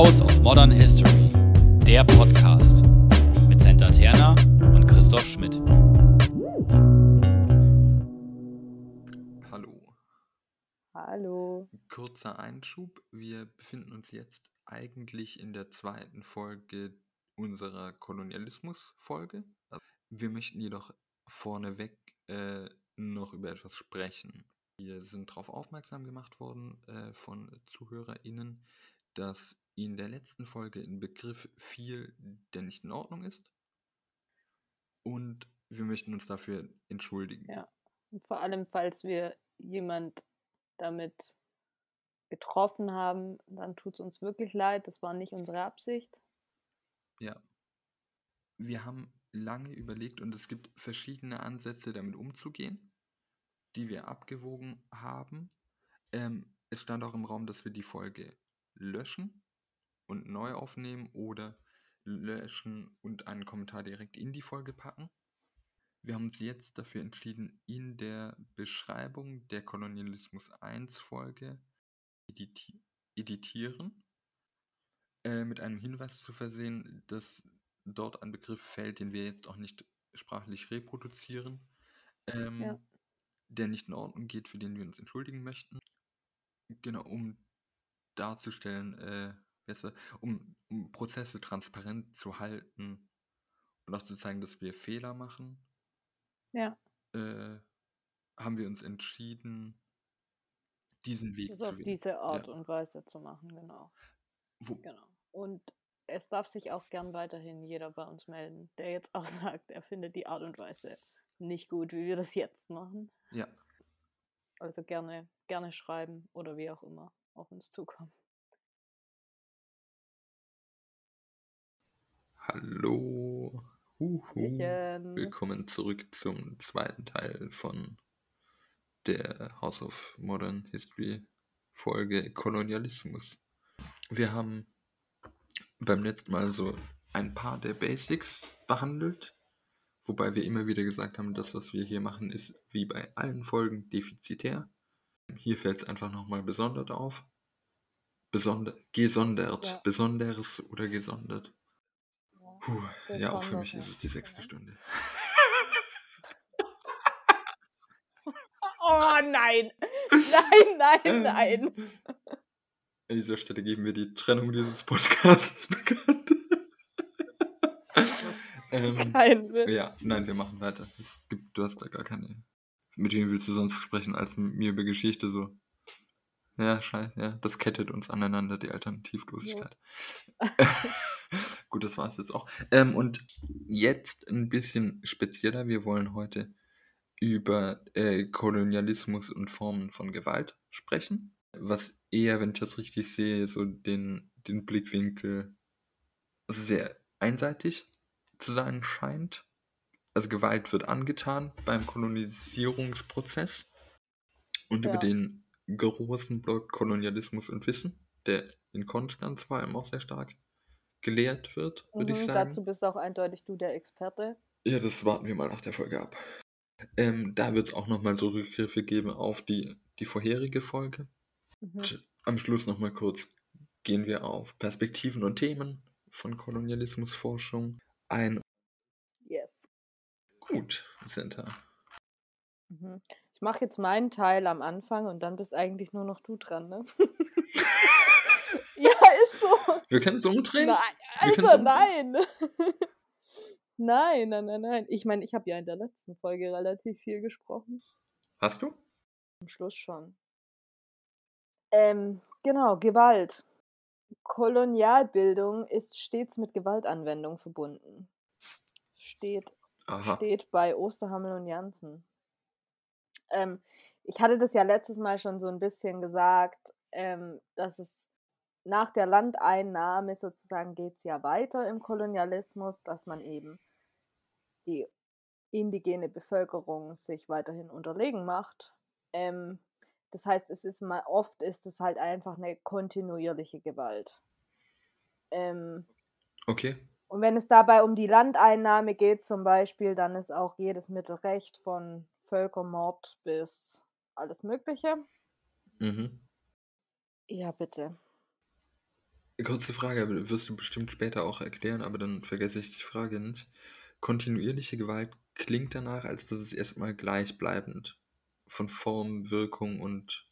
House of Modern History, der Podcast mit Senta Terna und Christoph Schmidt. Hallo. Hallo. Kurzer Einschub. Wir befinden uns jetzt eigentlich in der zweiten Folge unserer Kolonialismus-Folge. Also, wir möchten jedoch vorneweg äh, noch über etwas sprechen. Wir sind darauf aufmerksam gemacht worden äh, von ZuhörerInnen, dass in der letzten Folge ein Begriff fiel, der nicht in Ordnung ist. Und wir möchten uns dafür entschuldigen. Ja. Und vor allem, falls wir jemand damit getroffen haben, dann tut es uns wirklich leid. Das war nicht unsere Absicht. Ja. Wir haben lange überlegt und es gibt verschiedene Ansätze, damit umzugehen, die wir abgewogen haben. Ähm, es stand auch im Raum, dass wir die Folge löschen und neu aufnehmen oder löschen und einen Kommentar direkt in die Folge packen. Wir haben uns jetzt dafür entschieden, in der Beschreibung der Kolonialismus 1 Folge editi editieren, äh, mit einem Hinweis zu versehen, dass dort ein Begriff fällt, den wir jetzt auch nicht sprachlich reproduzieren, ähm, Ja. der nicht in Ordnung geht, für den wir uns entschuldigen möchten. Genau, um darzustellen, äh, besser, um, um Prozesse transparent zu halten und auch zu zeigen, dass wir Fehler machen, Ja. äh, haben wir uns entschieden, diesen Weg Das zu auf wählen. diese Art Ja. und Weise zu machen, genau. Wo, Genau. Und es darf sich auch gern weiterhin jeder bei uns melden, der jetzt auch sagt, er findet die Art und Weise nicht gut, wie wir das jetzt machen. ja, Also gerne, gerne schreiben oder wie auch immer auf uns zukommen. Hallo. Huhu. Willkommen zurück zum zweiten Teil von der House of Modern History Folge Kolonialismus. Wir haben beim letzten Mal so ein paar der Basics behandelt, wobei wir immer wieder gesagt haben, das, was wir hier machen, ist wie bei allen Folgen defizitär. Hier fällt es einfach nochmal besonders auf. Besonder, gesondert, Ja. besonderes oder gesondert. Ja. Puh, ja, auch für mich ist es die sechste. Stunde. Oh nein! Nein, nein, nein! Ähm, An dieser Stelle geben wir die Trennung dieses Podcasts bekannt. ähm, Kein Witz. ja, nein, wir machen weiter. Es gibt, du hast da gar keine. Mit wem willst du sonst sprechen als mit mir über Geschichte so? Ja, scheiße, ja, das kettet uns aneinander, die Alternativlosigkeit. Gut, das war's jetzt auch. Ähm, und jetzt ein bisschen spezieller. Wir wollen heute über äh, Kolonialismus und Formen von Gewalt sprechen. Was eher, wenn ich das richtig sehe, so den, den Blickwinkel sehr einseitig zu sein scheint. Also Gewalt wird angetan beim Kolonisierungsprozess und über Ja. den großen Block Kolonialismus und Wissen, der in Konstanz vor allem auch sehr stark gelehrt wird, würde ich Mhm, sagen. dazu bist auch eindeutig du der Experte. Ja, das warten wir mal nach der Folge ab. Ähm, da wird es auch nochmal so Rückgriffe geben auf die, die vorherige Folge. Mhm. Und am Schluss nochmal kurz gehen wir auf Perspektiven und Themen von Kolonialismusforschung ein. Yes. Gut, Senta. Mhm. Ich mache jetzt meinen Teil am Anfang und dann bist eigentlich nur noch du dran, ne? ja, ist so. Wir können es umdrehen. Nein, Alter, um- nein. nein, nein, nein, nein. Ich meine, ich habe ja in der letzten Folge relativ viel gesprochen. Hast du? Am Schluss schon. Ähm, genau, Gewalt. Kolonialbildung ist stets mit Gewaltanwendung verbunden. Steht Aha. steht bei Osterhammel und Jansen. Ähm, ich hatte das ja letztes Mal schon so ein bisschen gesagt, ähm, dass es nach der Landeinnahme sozusagen geht es ja weiter im Kolonialismus, dass man eben die indigene Bevölkerung sich weiterhin unterlegen macht. Ähm, das heißt, es ist mal oft ist es halt einfach eine kontinuierliche Gewalt. Ähm, Okay. Und wenn es dabei um die Landeinnahme geht zum Beispiel, dann ist auch jedes Mittel recht, von Völkermord bis alles Mögliche. Mhm. Ja, bitte. Kurze Frage, aber wirst du bestimmt später auch erklären, aber dann vergesse ich die Frage nicht. Kontinuierliche Gewalt klingt danach, als dass es erstmal gleichbleibend von Form, Wirkung und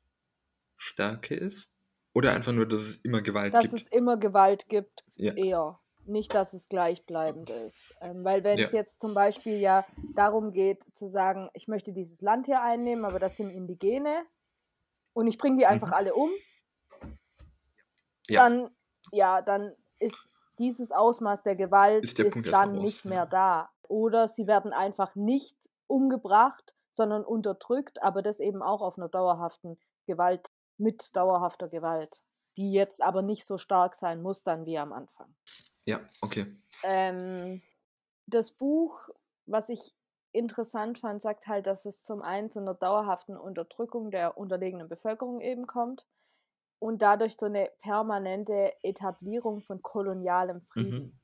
Stärke ist? Oder einfach nur, dass es immer Gewalt Dass gibt? es immer Gewalt gibt, Ja. eher. Nicht, dass es gleichbleibend ist. Ähm, weil wenn es Ja. jetzt zum Beispiel ja darum geht, zu sagen, ich möchte dieses Land hier einnehmen, aber das sind Indigene und ich bringe die einfach Mhm. alle um, Ja. dann, ja, dann ist dieses Ausmaß der Gewalt Ist der ist dann nicht mehr da. Oder sie werden einfach nicht umgebracht, sondern unterdrückt, aber das eben auch auf einer dauerhaften Gewalt, mit dauerhafter Gewalt, die jetzt aber nicht so stark sein muss dann wie am Anfang. Ja, okay. Ähm, das Buch, was ich interessant fand, sagt halt, dass es zum einen zu einer dauerhaften Unterdrückung der unterlegenen Bevölkerung eben kommt und dadurch so eine permanente Etablierung von kolonialem Frieden Mhm.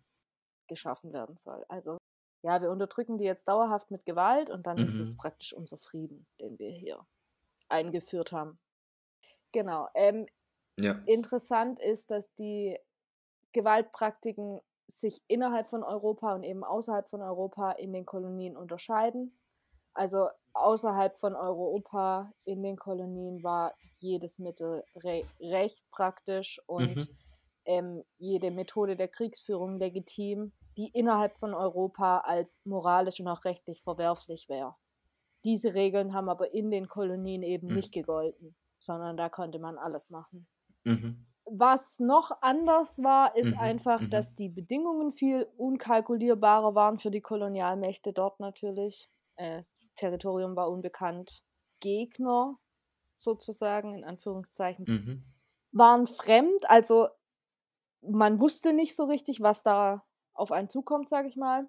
geschaffen werden soll. Also ja, wir unterdrücken die jetzt dauerhaft mit Gewalt und dann ist es Mhm. praktisch unser Frieden, den wir hier eingeführt haben. Genau. Ähm, Ja. interessant ist, dass die Gewaltpraktiken sich innerhalb von Europa und eben außerhalb von Europa in den Kolonien unterscheiden. Also außerhalb von Europa in den Kolonien war jedes Mittel re recht praktisch und Mhm. ähm, jede Methode der Kriegsführung legitim, die innerhalb von Europa als moralisch und auch rechtlich verwerflich wäre. Diese Regeln haben aber in den Kolonien eben Mhm. nicht gegolten, sondern da konnte man alles machen. Mhm. Was noch anders war, ist Mhm, einfach, mhm. dass die Bedingungen viel unkalkulierbarer waren für die Kolonialmächte dort natürlich. Äh, Territorium war unbekannt. Gegner sozusagen, in Anführungszeichen, Mhm. waren fremd. Also man wusste nicht so richtig, was da auf einen zukommt, sage ich mal.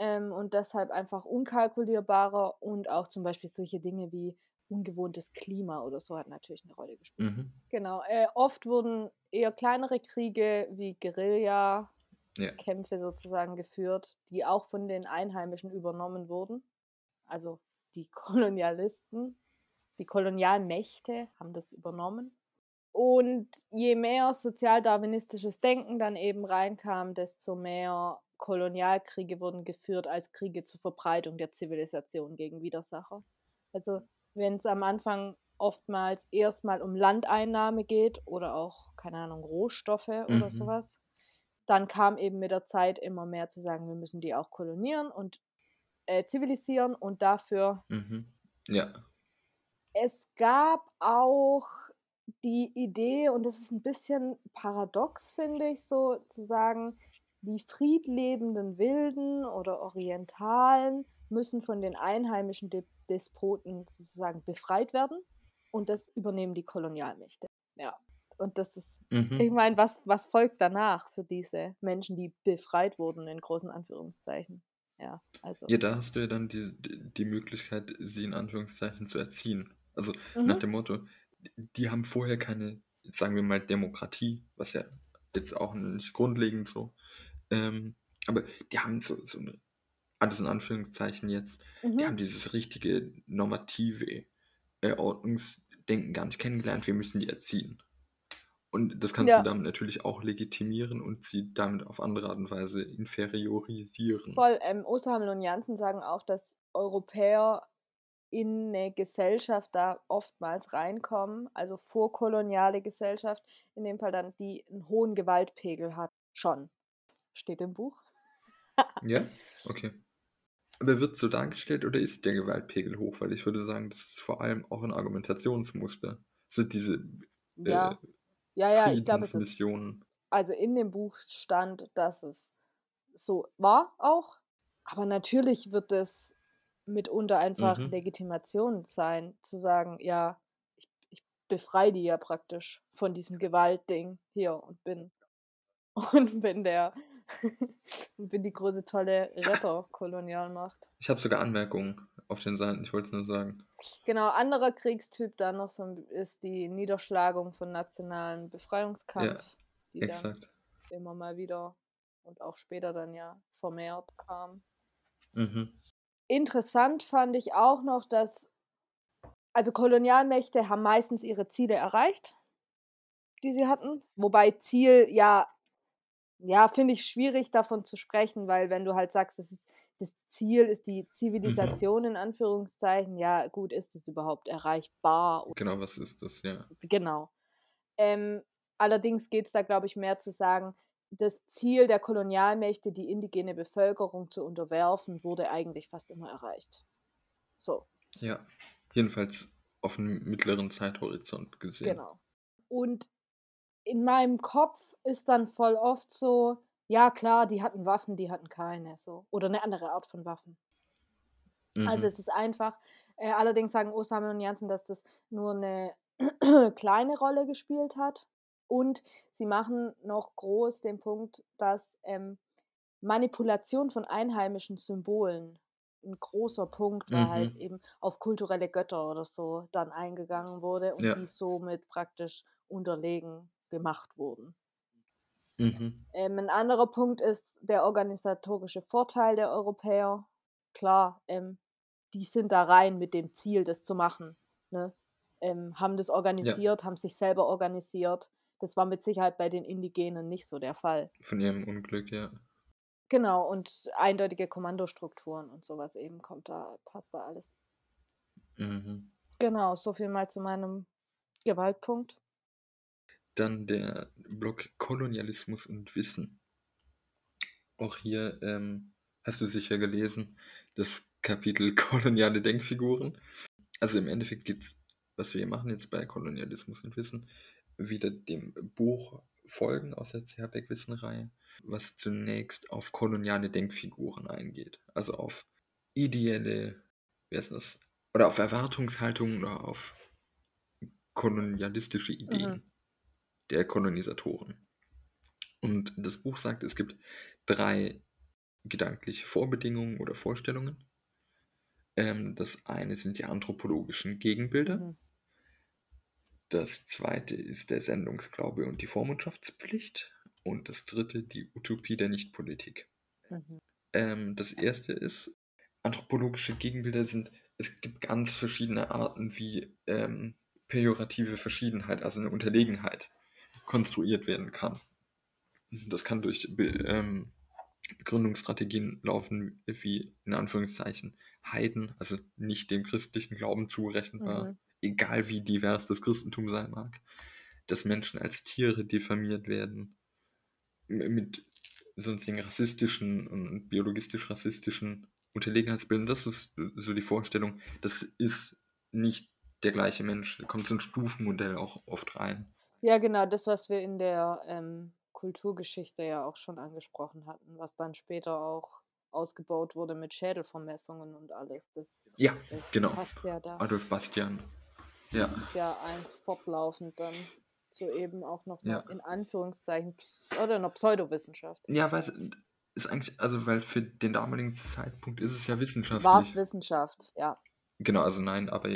Ähm, und deshalb einfach unkalkulierbarer und auch zum Beispiel solche Dinge wie ungewohntes Klima oder so hat natürlich eine Rolle gespielt. Mhm. Genau. Äh, oft wurden eher kleinere Kriege wie Guerilla-Kämpfe Ja. sozusagen geführt, die auch von den Einheimischen übernommen wurden. Also die Kolonialisten, die Kolonialmächte haben das übernommen. Und je mehr sozialdarwinistisches Denken dann eben reinkam, desto mehr Kolonialkriege wurden geführt als Kriege zur Verbreitung der Zivilisation gegen Widersacher. Also wenn es am Anfang oftmals erstmal um Landeinnahme geht oder auch, keine Ahnung, Rohstoffe oder Mhm. sowas, dann kam eben mit der Zeit immer mehr zu sagen, wir müssen die auch kolonieren und äh, zivilisieren und dafür Mhm. Ja. es gab auch die Idee, und das ist ein bisschen paradox, finde ich, so zu sagen, die friedlebenden Wilden oder Orientalen müssen von den einheimischen De Despoten sozusagen befreit werden. Und das übernehmen die Kolonialmächte. Ja. Und das ist, ich Mhm. meine, was, was folgt danach für diese Menschen, die befreit wurden, in großen Anführungszeichen? Ja, also. Ja, da hast du ja dann die, die Möglichkeit, sie in Anführungszeichen zu erziehen. Also nach Mhm. dem Motto, die haben vorher keine, sagen wir mal, Demokratie, was ja jetzt auch nicht grundlegend so. Ähm, aber die haben so, so eine, alles in Anführungszeichen jetzt, die Mhm. haben dieses richtige normative äh, Ordnungsdenken gar nicht kennengelernt. Wir müssen die erziehen. Und das kannst du Ja. damit natürlich auch legitimieren und sie damit auf andere Art und Weise inferiorisieren. Voll. Ähm, Osterhammel und Janssen sagen auch, dass Europäer in eine Gesellschaft da oftmals reinkommen, also vorkoloniale Gesellschaft, in dem Fall dann, die einen hohen Gewaltpegel hat. Schon. Steht im Buch. Ja, okay. Aber wird so dargestellt oder ist der Gewaltpegel hoch? Weil ich würde sagen, das ist vor allem auch ein Argumentationsmuster. Sind diese Ja. äh, Ja, ja, ich glaube. Friedensmissionen. Also in dem Buch stand, dass es so war auch. Aber natürlich wird es mitunter einfach Mhm. Legitimation sein, zu sagen, ja, ich, ich befreie die ja praktisch von diesem Gewaltding hier und bin und bin der und bin die große tolle Retterkolonialmacht. Ich habe sogar Anmerkungen auf den Seiten, ich wollte es nur sagen. Genau, anderer Kriegstyp dann noch so ist die Niederschlagung von nationalen Befreiungskampf, die dann Exakt. immer mal wieder und auch später dann ja vermehrt kam. Mhm. Interessant fand ich auch noch, dass also Kolonialmächte haben meistens ihre Ziele erreicht die sie hatten. Wobei Ziel, ja, ja, finde ich schwierig davon zu sprechen, weil wenn du halt sagst, das, ist, das Ziel ist die Mhm. Zivilisation in Anführungszeichen, ja, gut, ist es überhaupt erreichbar? Genau, was ist das, ja. Genau. Ähm, allerdings geht es da, glaube ich, mehr zu sagen, das Ziel der Kolonialmächte, die indigene Bevölkerung zu unterwerfen, wurde eigentlich fast immer erreicht. So, Ja, jedenfalls auf einem mittleren Zeithorizont gesehen. genau. Und in meinem Kopf ist dann voll oft so, ja klar, die hatten Waffen, die hatten keine, so. Oder eine andere Art von Waffen. Also Mhm. es ist einfach, äh, allerdings sagen Osame und Janssen, dass das nur eine kleine Rolle gespielt hat. Und sie machen noch groß den Punkt, dass ähm, Manipulation von einheimischen Symbolen ein großer Punkt war, halt Mhm. eben auf kulturelle Götter oder so dann eingegangen wurde und Ja. die somit praktisch unterlegen gemacht wurden. Mhm. Ähm, ein anderer Punkt ist der organisatorische Vorteil der Europäer. Klar, ähm, die sind da rein mit dem Ziel, das zu machen. Ne? Ähm, haben das organisiert, haben sich selber organisiert. Das war mit Sicherheit bei den Indigenen nicht so der Fall. Von ihrem Unglück, ja. Genau, und eindeutige Kommandostrukturen und sowas eben kommt da, passt da alles. Mhm. Genau, so viel mal zu meinem Gewaltpunkt. Dann der Block Kolonialismus und Wissen. Auch hier ähm, hast du sicher gelesen, das Kapitel koloniale Denkfiguren. Also im Endeffekt geht es, was wir hier machen jetzt bei Kolonialismus und Wissen, wieder dem Buch folgen aus der CH Beck-Wissen-Reihe, was zunächst auf koloniale Denkfiguren eingeht. Also auf ideelle, wie heißt das? Oder auf Erwartungshaltungen oder auf kolonialistische Ideen Mhm. Der Kolonisatoren. Und das Buch sagt, es gibt drei gedankliche Vorbedingungen oder Vorstellungen. Ähm, das eine sind die anthropologischen Gegenbilder. Mhm. Das zweite ist der Sendungsglaube und die Vormundschaftspflicht. Und das dritte die Utopie der Nichtpolitik. Mhm. Ähm, das erste ist, anthropologische Gegenbilder sind, es gibt ganz verschiedene Arten, wie ähm, pejorative Verschiedenheit, also eine Unterlegenheit, konstruiert werden kann. Das kann durch Be ähm, Begründungsstrategien laufen, wie in Anführungszeichen Heiden, also nicht dem christlichen Glauben zurechenbar, Mhm. egal wie divers das Christentum sein mag, dass Menschen als Tiere diffamiert werden, mit sonstigen rassistischen und biologistisch-rassistischen Unterlegenheitsbildern. Das ist so die Vorstellung, das ist nicht der gleiche Mensch. Da kommt so ein Stufenmodell auch oft rein. Ja, genau, das, was wir in der ähm, Kulturgeschichte ja auch schon angesprochen hatten, was dann später auch ausgebaut wurde mit Schädelvermessungen und alles. Das, Ja, das genau. passt ja da. Adolf Bastian. Ja, Das ist ja ein fortlaufend dann zu eben auch noch Ja. in Anführungszeichen oder einer Pseudowissenschaft. ja, weil es ist eigentlich, also weil für den damaligen Zeitpunkt ist es ja War es. Wissenschaft, ja. Genau, also nein, aber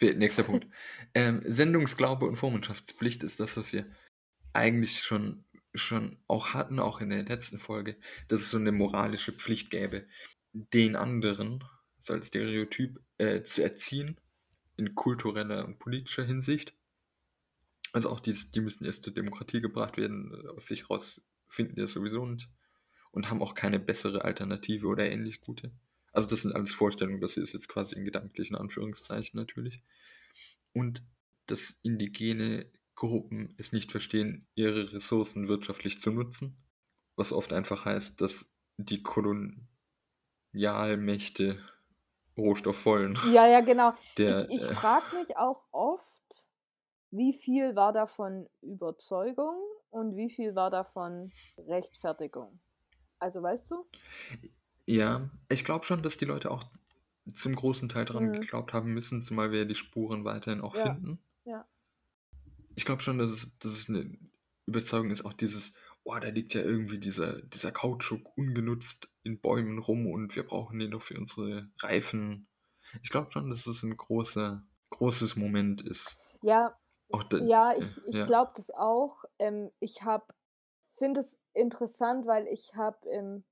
nächster Punkt. ähm, Sendungsglaube und Vormundschaftspflicht ist das, was wir eigentlich schon, schon auch hatten, auch in der letzten Folge, dass es so eine moralische Pflicht gäbe, den anderen, so als Stereotyp, äh, zu erziehen, in kultureller und politischer Hinsicht. Also auch dies, die müssen erst zur Demokratie gebracht werden, äh, aus sich raus finden die das sowieso nicht und haben auch keine bessere Alternative oder ähnlich gute. Also das sind alles Vorstellungen, das ist jetzt quasi in gedanklichen Anführungszeichen natürlich. Und dass indigene Gruppen es nicht verstehen, ihre Ressourcen wirtschaftlich zu nutzen, was oft einfach heißt, dass die Kolonialmächte Rohstoff wollen. Ja, ja, genau. Der, ich ich äh, frage mich auch oft, wie viel war davon Überzeugung und wie viel war davon Rechtfertigung. Also weißt du? Ja, ich glaube schon, dass die Leute auch zum großen Teil dran Mhm. geglaubt haben müssen, zumal wir die Spuren weiterhin auch Ja, finden. ja. Ich glaube schon, dass es, dass es eine Überzeugung ist, auch dieses, oh, da liegt ja irgendwie dieser, dieser Kautschuk ungenutzt in Bäumen rum und wir brauchen den doch für unsere Reifen. Ich glaube schon, dass es ein großer, großes Moment ist. Ja, Auch da, ja, äh, ich, ich ja. glaube das auch. Ähm, ich habe, finde es interessant, weil ich habe na,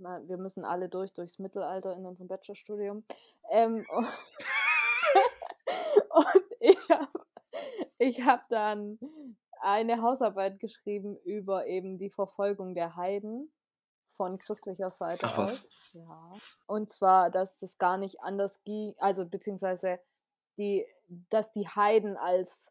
wir müssen alle durch durchs Mittelalter in unserem Bachelorstudium. Ähm, und und ich habe ich hab dann eine Hausarbeit geschrieben über eben die Verfolgung der Heiden von christlicher Seite Ach was. aus. Ja. Und zwar, dass das gar nicht anders ging, also beziehungsweise die, dass die Heiden als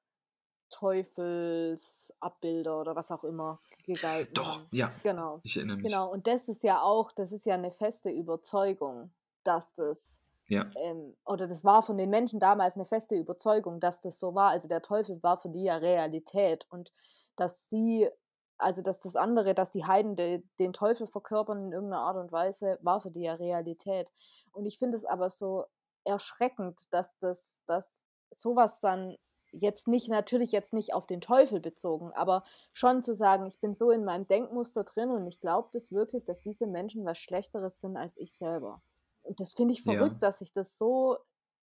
Teufelsabbilder oder was auch immer gegalten Doch, ja, Genau. ich erinnere mich. Genau. Und das ist ja auch, das ist ja eine feste Überzeugung, dass das Ja, ähm, oder das war von den Menschen damals eine feste Überzeugung, dass das so war. Also der Teufel war für die ja Realität und dass sie, also dass das andere, dass die Heiden de, den Teufel verkörpern in irgendeiner Art und Weise, war für die ja Realität. Und ich finde es aber so erschreckend, dass das, dass sowas dann jetzt nicht, natürlich jetzt nicht auf den Teufel bezogen, aber schon zu sagen, ich bin so in meinem Denkmuster drin und ich glaube das wirklich, dass diese Menschen was Schlechteres sind als ich selber. Und das finde ich Ja. verrückt, dass sich das so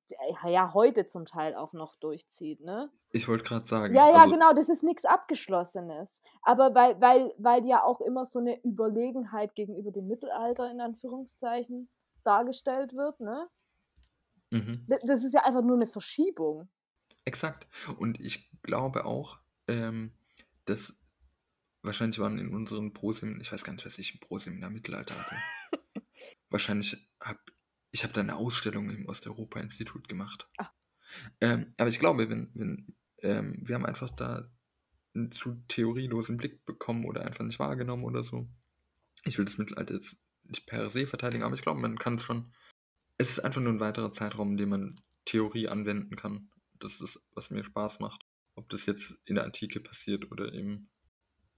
äh, ja heute zum Teil auch noch durchzieht, ne? ich wollte gerade sagen. Ja, ja, also, genau, das ist nichts Abgeschlossenes. Aber weil, weil, weil ja auch immer so eine Überlegenheit gegenüber dem Mittelalter in Anführungszeichen dargestellt wird, ne? Mhm. Das ist ja einfach nur eine Verschiebung. Exakt. Und ich glaube auch, ähm, dass wahrscheinlich waren in unseren Proseminaren, ich weiß gar nicht, was ich im Proseminar Mittelalter hatte. wahrscheinlich habe ich habe da eine Ausstellung im Osteuropa-Institut gemacht. Ach. Ähm, aber ich glaube, wenn, wenn ähm, wir haben einfach da einen zu theorielosen Blick bekommen oder einfach nicht wahrgenommen oder so. Ich will das Mittelalter jetzt nicht per se verteidigen, aber ich glaube, man kann es schon. Es ist einfach nur ein weiterer Zeitraum, in dem man Theorie anwenden kann. Das ist, was mir Spaß macht. Ob das jetzt in der Antike passiert oder eben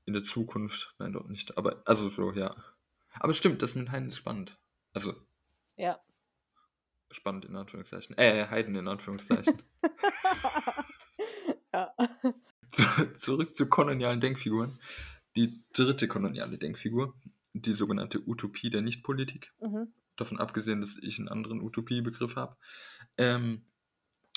in der Zukunft, nein, dort nicht. Aber, also so, ja. Aber stimmt, das mit Heiden ist spannend. Also, Ja. spannend in Anführungszeichen. Äh, Heiden in Anführungszeichen. ja. Zu- Zurück zu kolonialen Denkfiguren. Die dritte koloniale Denkfigur, die sogenannte Utopie der Nichtpolitik. Mhm. davon abgesehen, dass ich einen anderen Utopiebegriff habe, ähm,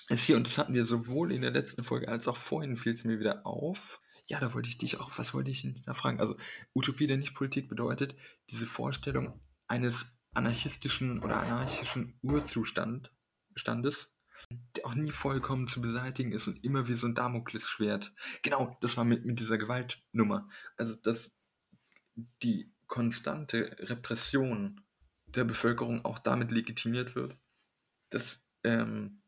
ist hier, und das hatten wir sowohl in der letzten Folge als auch vorhin, fiel es mir wieder auf. Ja, da wollte ich dich auch, was wollte ich da fragen? Also, Utopie der Nichtpolitik bedeutet diese Vorstellung eines anarchistischen oder anarchischen Urzustand, Standes, der auch nie vollkommen zu beseitigen ist und immer wie so ein Damoklesschwert. Genau, das war mit, mit dieser Gewaltnummer. Also, dass die konstante Repression der Bevölkerung auch damit legitimiert wird, dass ähm,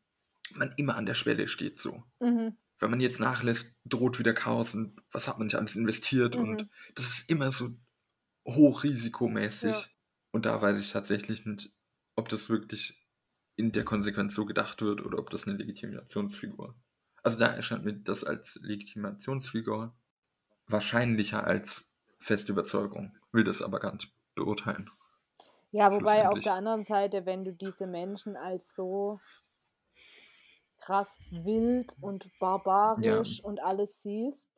man immer an der Schwelle steht so. Mhm. Wenn man jetzt nachlässt, droht wieder Chaos und was hat man nicht alles investiert und Mhm. das ist immer so hochrisikomäßig. Ja. Und da weiß ich tatsächlich nicht, ob das wirklich in der Konsequenz so gedacht wird oder ob das eine Legitimationsfigur. Also da erscheint mir das als Legitimationsfigur wahrscheinlicher als feste Überzeugung. Will das aber gar nicht beurteilen. Ja, wobei auf der anderen Seite, wenn du diese Menschen als so krass wild und barbarisch und alles siehst,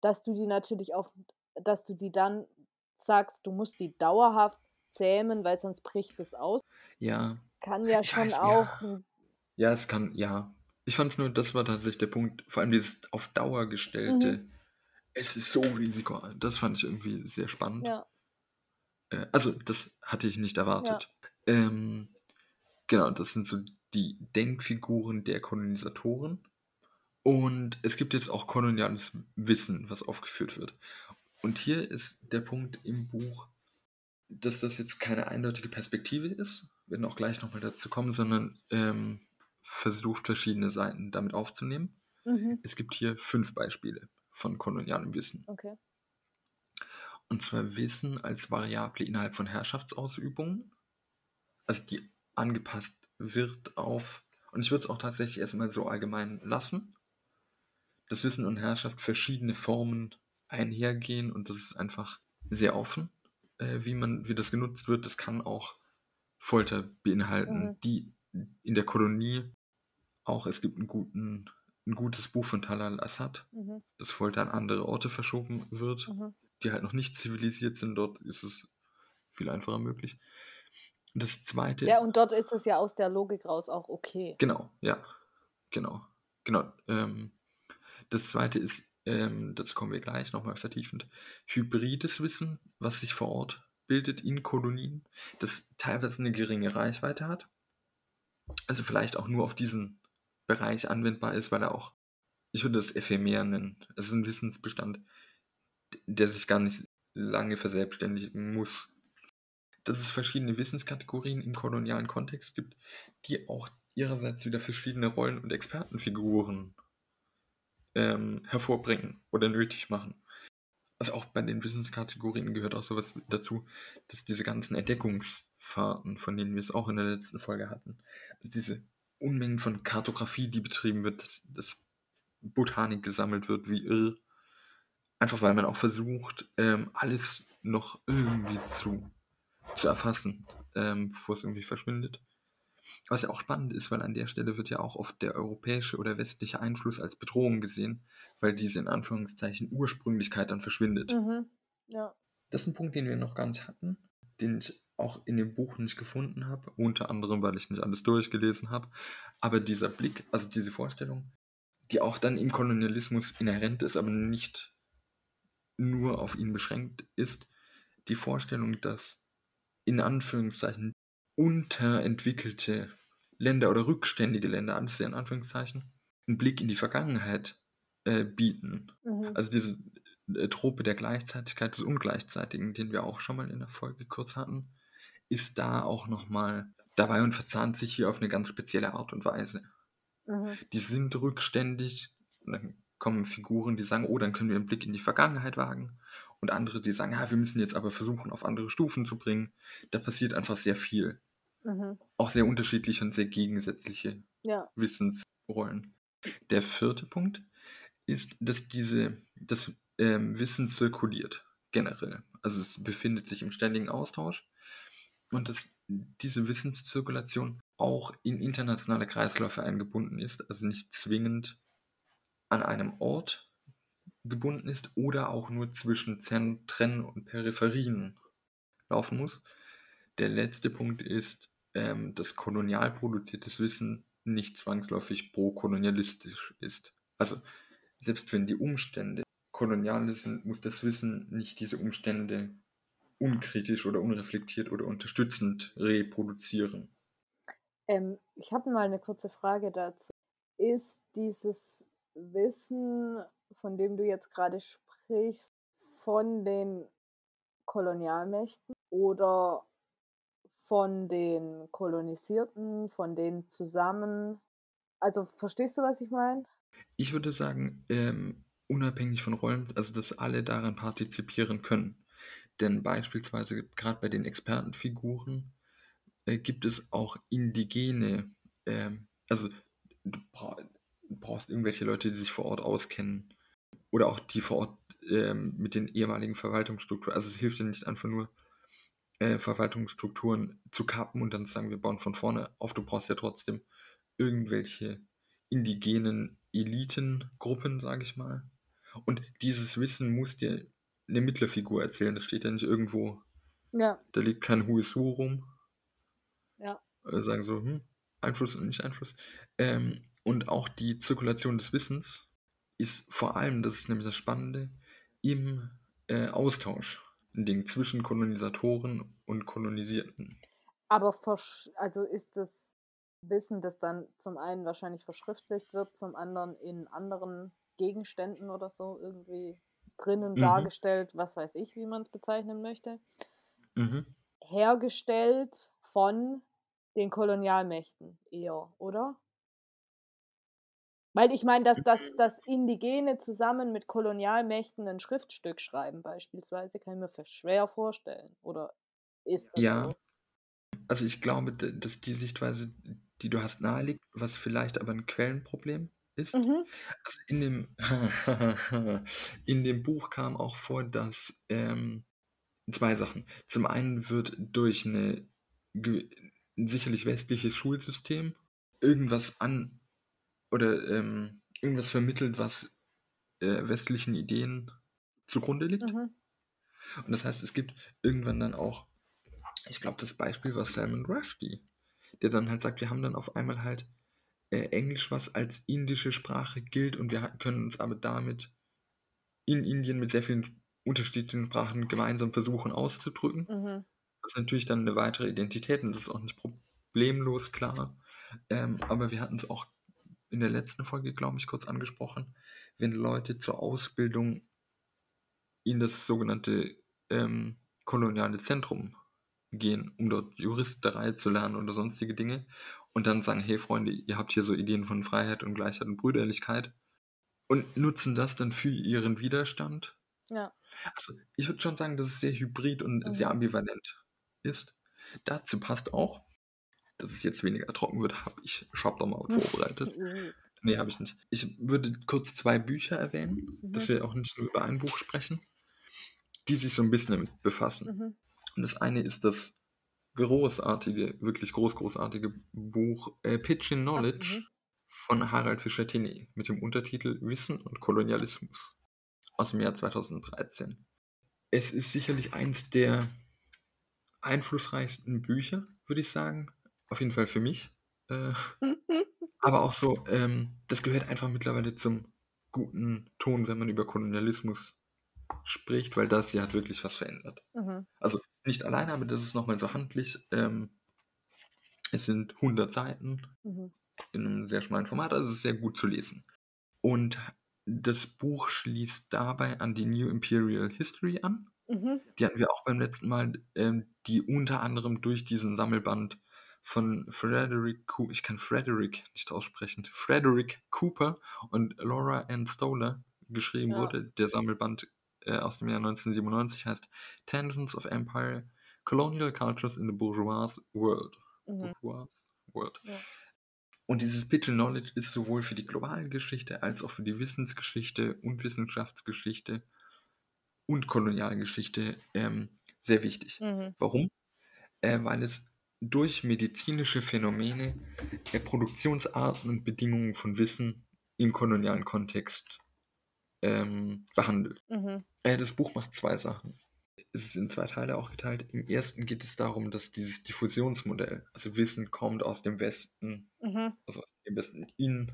dass du die natürlich auf, dass du die dann sagst, du musst die dauerhaft zähmen, weil sonst bricht es aus. Ja, Kann ja Ich schon weiß, auch ja. ja, es kann, ja. Ich fand es nur, das war tatsächlich der Punkt, vor allem dieses auf Dauer gestellte, Mhm. es ist so risiko, das fand ich irgendwie sehr spannend. ja, Äh, also, das hatte ich nicht erwartet. Ähm, genau, das sind so die Denkfiguren der Kolonisatoren. Und es gibt jetzt auch koloniales Wissen, was aufgeführt wird. Und hier ist der Punkt im Buch, dass das jetzt keine eindeutige Perspektive ist, wir werden auch gleich nochmal dazu kommen, sondern ähm, versucht verschiedene Seiten damit aufzunehmen. mhm. Es gibt hier fünf Beispiele von kolonialem Wissen. okay. Und zwar Wissen als Variable innerhalb von Herrschaftsausübungen. Also die angepasst wird auf, und ich würde es auch tatsächlich erstmal so allgemein lassen, dass Wissen und Herrschaft verschiedene Formen einhergehen und das ist einfach sehr offen, äh, wie man, wie das genutzt wird. Das kann auch Folter beinhalten, Mhm. die in der Kolonie auch, es gibt einen guten, ein gutes Buch von Talal Assad, Mhm. dass Folter an andere Orte verschoben wird Mhm. die halt noch nicht zivilisiert sind, dort ist es viel einfacher möglich. Und das zweite, Ja, und dort ist es ja aus der Logik raus auch okay. genau, ja, genau, genau. Ähm, das zweite ist, ähm, dazu kommen wir gleich nochmal vertiefend, hybrides Wissen, was sich vor Ort bildet in Kolonien, das teilweise eine geringe Reichweite hat, also vielleicht auch nur auf diesen Bereich anwendbar ist, weil er auch ich würde das ephemer nennen. Es ist ein Wissensbestand, der sich gar nicht lange verselbstständigen muss. Dass es verschiedene Wissenskategorien im kolonialen Kontext gibt, die auch ihrerseits wieder verschiedene Rollen und Expertenfiguren ähm, hervorbringen oder nötig machen. Also auch bei den Wissenskategorien gehört auch sowas dazu, dass diese ganzen Entdeckungsfahrten, von denen wir es auch in der letzten Folge hatten, also diese Unmengen von Kartografie, die betrieben wird, dass, dass Botanik gesammelt wird wie irr, einfach weil man auch versucht, ähm, alles noch irgendwie zu, zu erfassen, ähm, bevor es irgendwie verschwindet. Was ja auch spannend ist, weil an der Stelle wird ja auch oft der europäische oder westliche Einfluss als Bedrohung gesehen, weil diese in Anführungszeichen Ursprünglichkeit dann verschwindet. Mhm. Ja. Das ist ein Punkt, den wir noch gar nicht hatten, den ich auch in dem Buch nicht gefunden habe, unter anderem, weil ich nicht alles durchgelesen habe. Aber dieser Blick, also diese Vorstellung, die auch dann im Kolonialismus inhärent ist, aber nicht nur auf ihn beschränkt ist, die Vorstellung, dass in Anführungszeichen unterentwickelte Länder oder rückständige Länder, alles in Anführungszeichen, einen Blick in die Vergangenheit äh, bieten. Mhm. Also diese äh, Trope der Gleichzeitigkeit des Ungleichzeitigen, den wir auch schon mal in der Folge kurz hatten, ist da auch nochmal dabei und verzahnt sich hier auf eine ganz spezielle Art und Weise. Mhm. Die sind rückständig, und dann kommen Figuren, die sagen, oh, dann können wir einen Blick in die Vergangenheit wagen. Und andere, die sagen, ja, wir müssen jetzt aber versuchen, auf andere Stufen zu bringen. Da passiert einfach sehr viel. Mhm. Auch sehr unterschiedliche und sehr gegensätzliche Ja. Wissensrollen. Der vierte Punkt ist, dass diese, das ähm, Wissen zirkuliert, generell. Also es befindet sich im ständigen Austausch und dass diese Wissenszirkulation auch in internationale Kreisläufe eingebunden ist, also nicht zwingend an einem Ort gebunden ist oder auch nur zwischen Zentren und Peripherien laufen muss. Der letzte Punkt ist, ähm, dass kolonial produziertes Wissen nicht zwangsläufig pro-kolonialistisch ist. Also selbst wenn die Umstände koloniale sind, muss das Wissen nicht diese Umstände unkritisch oder unreflektiert oder unterstützend reproduzieren. Ähm, ich habe mal eine kurze Frage dazu. Ist dieses Wissen, von dem du jetzt gerade sprichst, von den Kolonialmächten oder von den Kolonisierten, von denen zusammen? Also verstehst du, was ich meine? Ich würde sagen, ähm, unabhängig von Rollen, also dass alle daran partizipieren können. Denn beispielsweise gerade bei den Expertenfiguren äh, gibt es auch indigene, ähm, also du brauchst irgendwelche Leute, die sich vor Ort auskennen oder auch die vor Ort ähm, mit den ehemaligen Verwaltungsstrukturen. Also es hilft ja nicht einfach nur, äh, Verwaltungsstrukturen zu kappen und dann zu sagen, wir bauen von vorne auf. Du brauchst ja trotzdem irgendwelche indigenen Elitengruppen, sage ich mal. Und dieses Wissen muss dir eine Mittlerfigur erzählen. Das steht ja nicht irgendwo, Ja, da liegt kein Who rum. ja. Äh, sagen so, hm, Einfluss und nicht Einfluss. Ähm, und auch die Zirkulation des Wissens ist vor allem, das ist nämlich das Spannende, im äh, Austausch. Ein Ding zwischen Kolonisatoren und Kolonisierten. Aber also ist das Wissen, das dann zum einen wahrscheinlich verschriftlicht wird, zum anderen in anderen Gegenständen oder so irgendwie drinnen Mhm. dargestellt, was weiß ich, wie man es bezeichnen möchte, Mhm. hergestellt von den Kolonialmächten eher, oder? Weil ich meine, dass, dass, dass Indigene zusammen mit Kolonialmächten ein Schriftstück schreiben, beispielsweise, kann ich mir schwer vorstellen. Oder ist das Ja, so? also ich glaube, dass die Sichtweise, die du hast, naheliegt, was vielleicht aber ein Quellenproblem ist. Mhm. Also in dem, in dem Buch kam auch vor, dass ähm, zwei Sachen. Zum einen wird durch eine sicherlich westliches Schulsystem irgendwas an oder ähm, irgendwas vermittelt, was äh, westlichen Ideen zugrunde liegt. Mhm. Und das heißt, es gibt irgendwann dann auch, ich glaube, das Beispiel war Salman Rushdie, der dann halt sagt, wir haben dann auf einmal halt äh, Englisch, was als indische Sprache gilt und wir können uns aber damit in Indien mit sehr vielen unterschiedlichen Sprachen gemeinsam versuchen auszudrücken. Mhm. Das ist natürlich dann eine weitere Identität und das ist auch nicht problemlos klar. Ähm, aber wir hatten es auch in der letzten Folge, glaube ich, kurz angesprochen, wenn Leute zur Ausbildung in das sogenannte ähm, koloniale Zentrum gehen, um dort Juristerei zu lernen oder sonstige Dinge und dann sagen, hey Freunde, ihr habt hier so Ideen von Freiheit und Gleichheit und Brüderlichkeit und nutzen das dann für ihren Widerstand. Ja. Also ich würde schon sagen, dass es sehr hybrid und Mhm. sehr ambivalent ist. Dazu passt auch, dass es jetzt weniger trocken wird, habe ich Chapter mal vorbereitet. Mhm. Nee, habe ich nicht. Ich würde kurz zwei Bücher erwähnen, dass Mhm. wir auch nicht nur über ein Buch sprechen, die sich so ein bisschen damit befassen. Mhm. Und das eine ist das großartige, wirklich groß, großartige Buch äh, Pitchin Knowledge mhm. von Harald Fischer-Tinney mit dem Untertitel Wissen und Kolonialismus aus dem Jahr 2013. Es ist sicherlich eins der einflussreichsten Bücher, würde ich sagen. Auf jeden Fall für mich. Äh, aber auch so, ähm, das gehört einfach mittlerweile zum guten Ton, wenn man über Kolonialismus spricht, weil das hier hat wirklich was verändert. Mhm. Also nicht alleine, aber das ist nochmal so handlich. Ähm, es sind 100 Seiten Mhm. in einem sehr schmalen Format, also es ist sehr gut zu lesen. Und das Buch schließt dabei an die New Imperial History an. Mhm. Die hatten wir auch beim letzten Mal, ähm, die unter anderem durch diesen Sammelband von Frederick Cooper, ich kann Frederick nicht aussprechen, Frederick Cooper und Laura Ann Stoller geschrieben Ja. wurde. Der Sammelband äh, aus dem Jahr 1997 heißt Tangents of Empire, Colonial Cultures in the Bourgeois World. Mhm. Bourgeois World. Ja. Und dieses Pidgin Knowledge ist sowohl für die globale Geschichte als auch für die Wissensgeschichte und Wissenschaftsgeschichte und Kolonialgeschichte ähm, sehr wichtig. Mhm. Warum? Äh, weil es durch medizinische Phänomene der Produktionsarten und Bedingungen von Wissen im kolonialen Kontext ähm, behandelt. Mhm. Äh, das Buch macht zwei Sachen. Es ist in zwei Teile auch geteilt. Im ersten geht es darum, dass dieses Diffusionsmodell, also Wissen kommt aus dem Westen, Mhm. also aus dem Westen in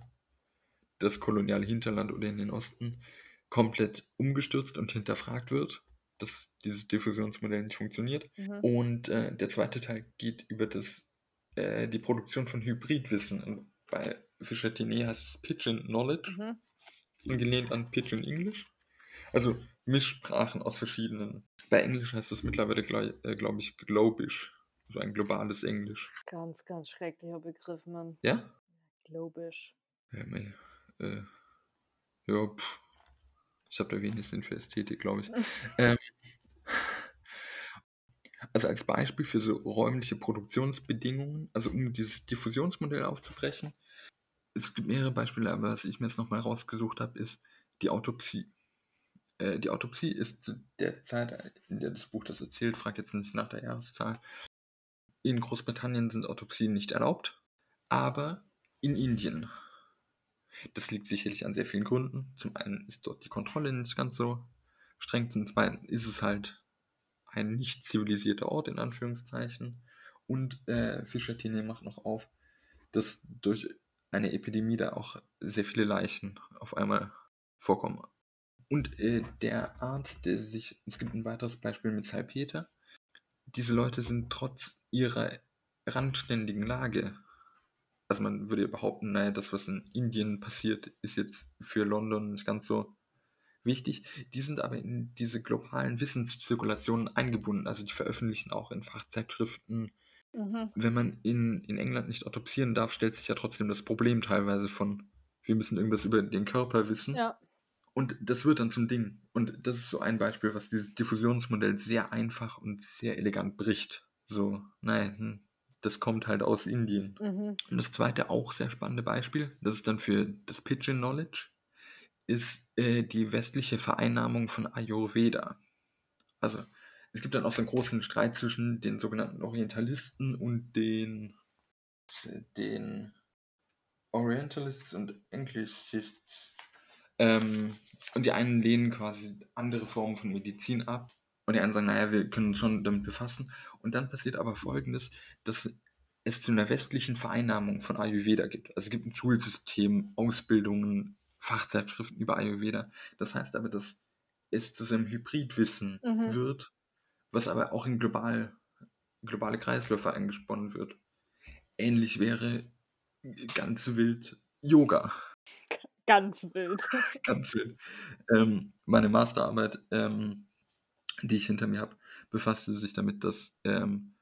das koloniale Hinterland oder in den Osten, komplett umgestürzt und hinterfragt wird, dass dieses Diffusionsmodell nicht funktioniert. Mhm. Und äh, der zweite Teil geht über das, äh, die Produktion von Hybridwissen. Und bei Fischer Tinet heißt es Pidgin Knowledge, Mhm. angelehnt an Pidgin English. Also Mischsprachen aus verschiedenen. Bei Englisch heißt es mittlerweile, glaube äh, glaub ich, Globish. So ein globales Englisch. Ganz, ganz schrecklicher Begriff, Mann. Ja? Globisch. Ja, mei, äh, ja, pff. Ich habe da wenig Sinn für Ästhetik, glaube ich. ähm, also als Beispiel für so räumliche Produktionsbedingungen, also um dieses Diffusionsmodell aufzubrechen, es gibt mehrere Beispiele, aber was ich mir jetzt nochmal rausgesucht habe, ist die Autopsie. Äh, die Autopsie ist zu der Zeit, in der das Buch das erzählt, frag jetzt nicht nach der Jahreszahl. In Großbritannien sind Autopsien nicht erlaubt, aber in Indien das liegt sicherlich an sehr vielen Gründen. Zum einen ist dort die Kontrolle nicht ganz so streng, zum zweiten ist es halt ein nicht zivilisierter Ort, in Anführungszeichen. Und äh, Fischer-Tinet macht noch auf, dass durch eine Epidemie da auch sehr viele Leichen auf einmal vorkommen. Und äh, der Arzt, der sich, es gibt ein weiteres Beispiel mit Salpeter, diese Leute sind trotz ihrer randständigen Lage also man würde ja behaupten, naja, das, was in Indien passiert, ist jetzt für London nicht ganz so wichtig. Die sind aber in diese globalen Wissenszirkulationen eingebunden. Also die veröffentlichen auch in Fachzeitschriften. Mhm. Wenn man in, in England nicht autopsieren darf, stellt sich ja trotzdem das Problem teilweise von, wir müssen irgendwas über den Körper wissen. Ja. Und das wird dann zum Ding. Und das ist so ein Beispiel, was dieses Diffusionsmodell sehr einfach und sehr elegant bricht. So, nein, hm, das kommt halt aus Indien. Mhm. Und das zweite auch sehr spannende Beispiel, das ist dann für das Pidgin Knowledge, ist äh, die westliche Vereinnahmung von Ayurveda. Also es gibt dann auch so einen großen Streit zwischen den sogenannten Orientalisten und den, den Orientalists und Anglicists. Ähm, und die einen lehnen quasi andere Formen von Medizin ab. Und die anderen sagen, naja, wir können uns schon damit befassen. Und dann passiert aber Folgendes, dass es zu einer westlichen Vereinnahmung von Ayurveda gibt. Also es gibt ein Schulsystem, Ausbildungen, Fachzeitschriften über Ayurveda. Das heißt aber, dass es zu so einem Hybridwissen Mhm. wird, was aber auch in global, globale Kreisläufe eingesponnen wird. Ähnlich wäre ganz wild Yoga. Ganz wild. Ganz wild. Ähm, meine Masterarbeit, ähm, die ich hinter mir habe, befasste sich damit, dass ähm,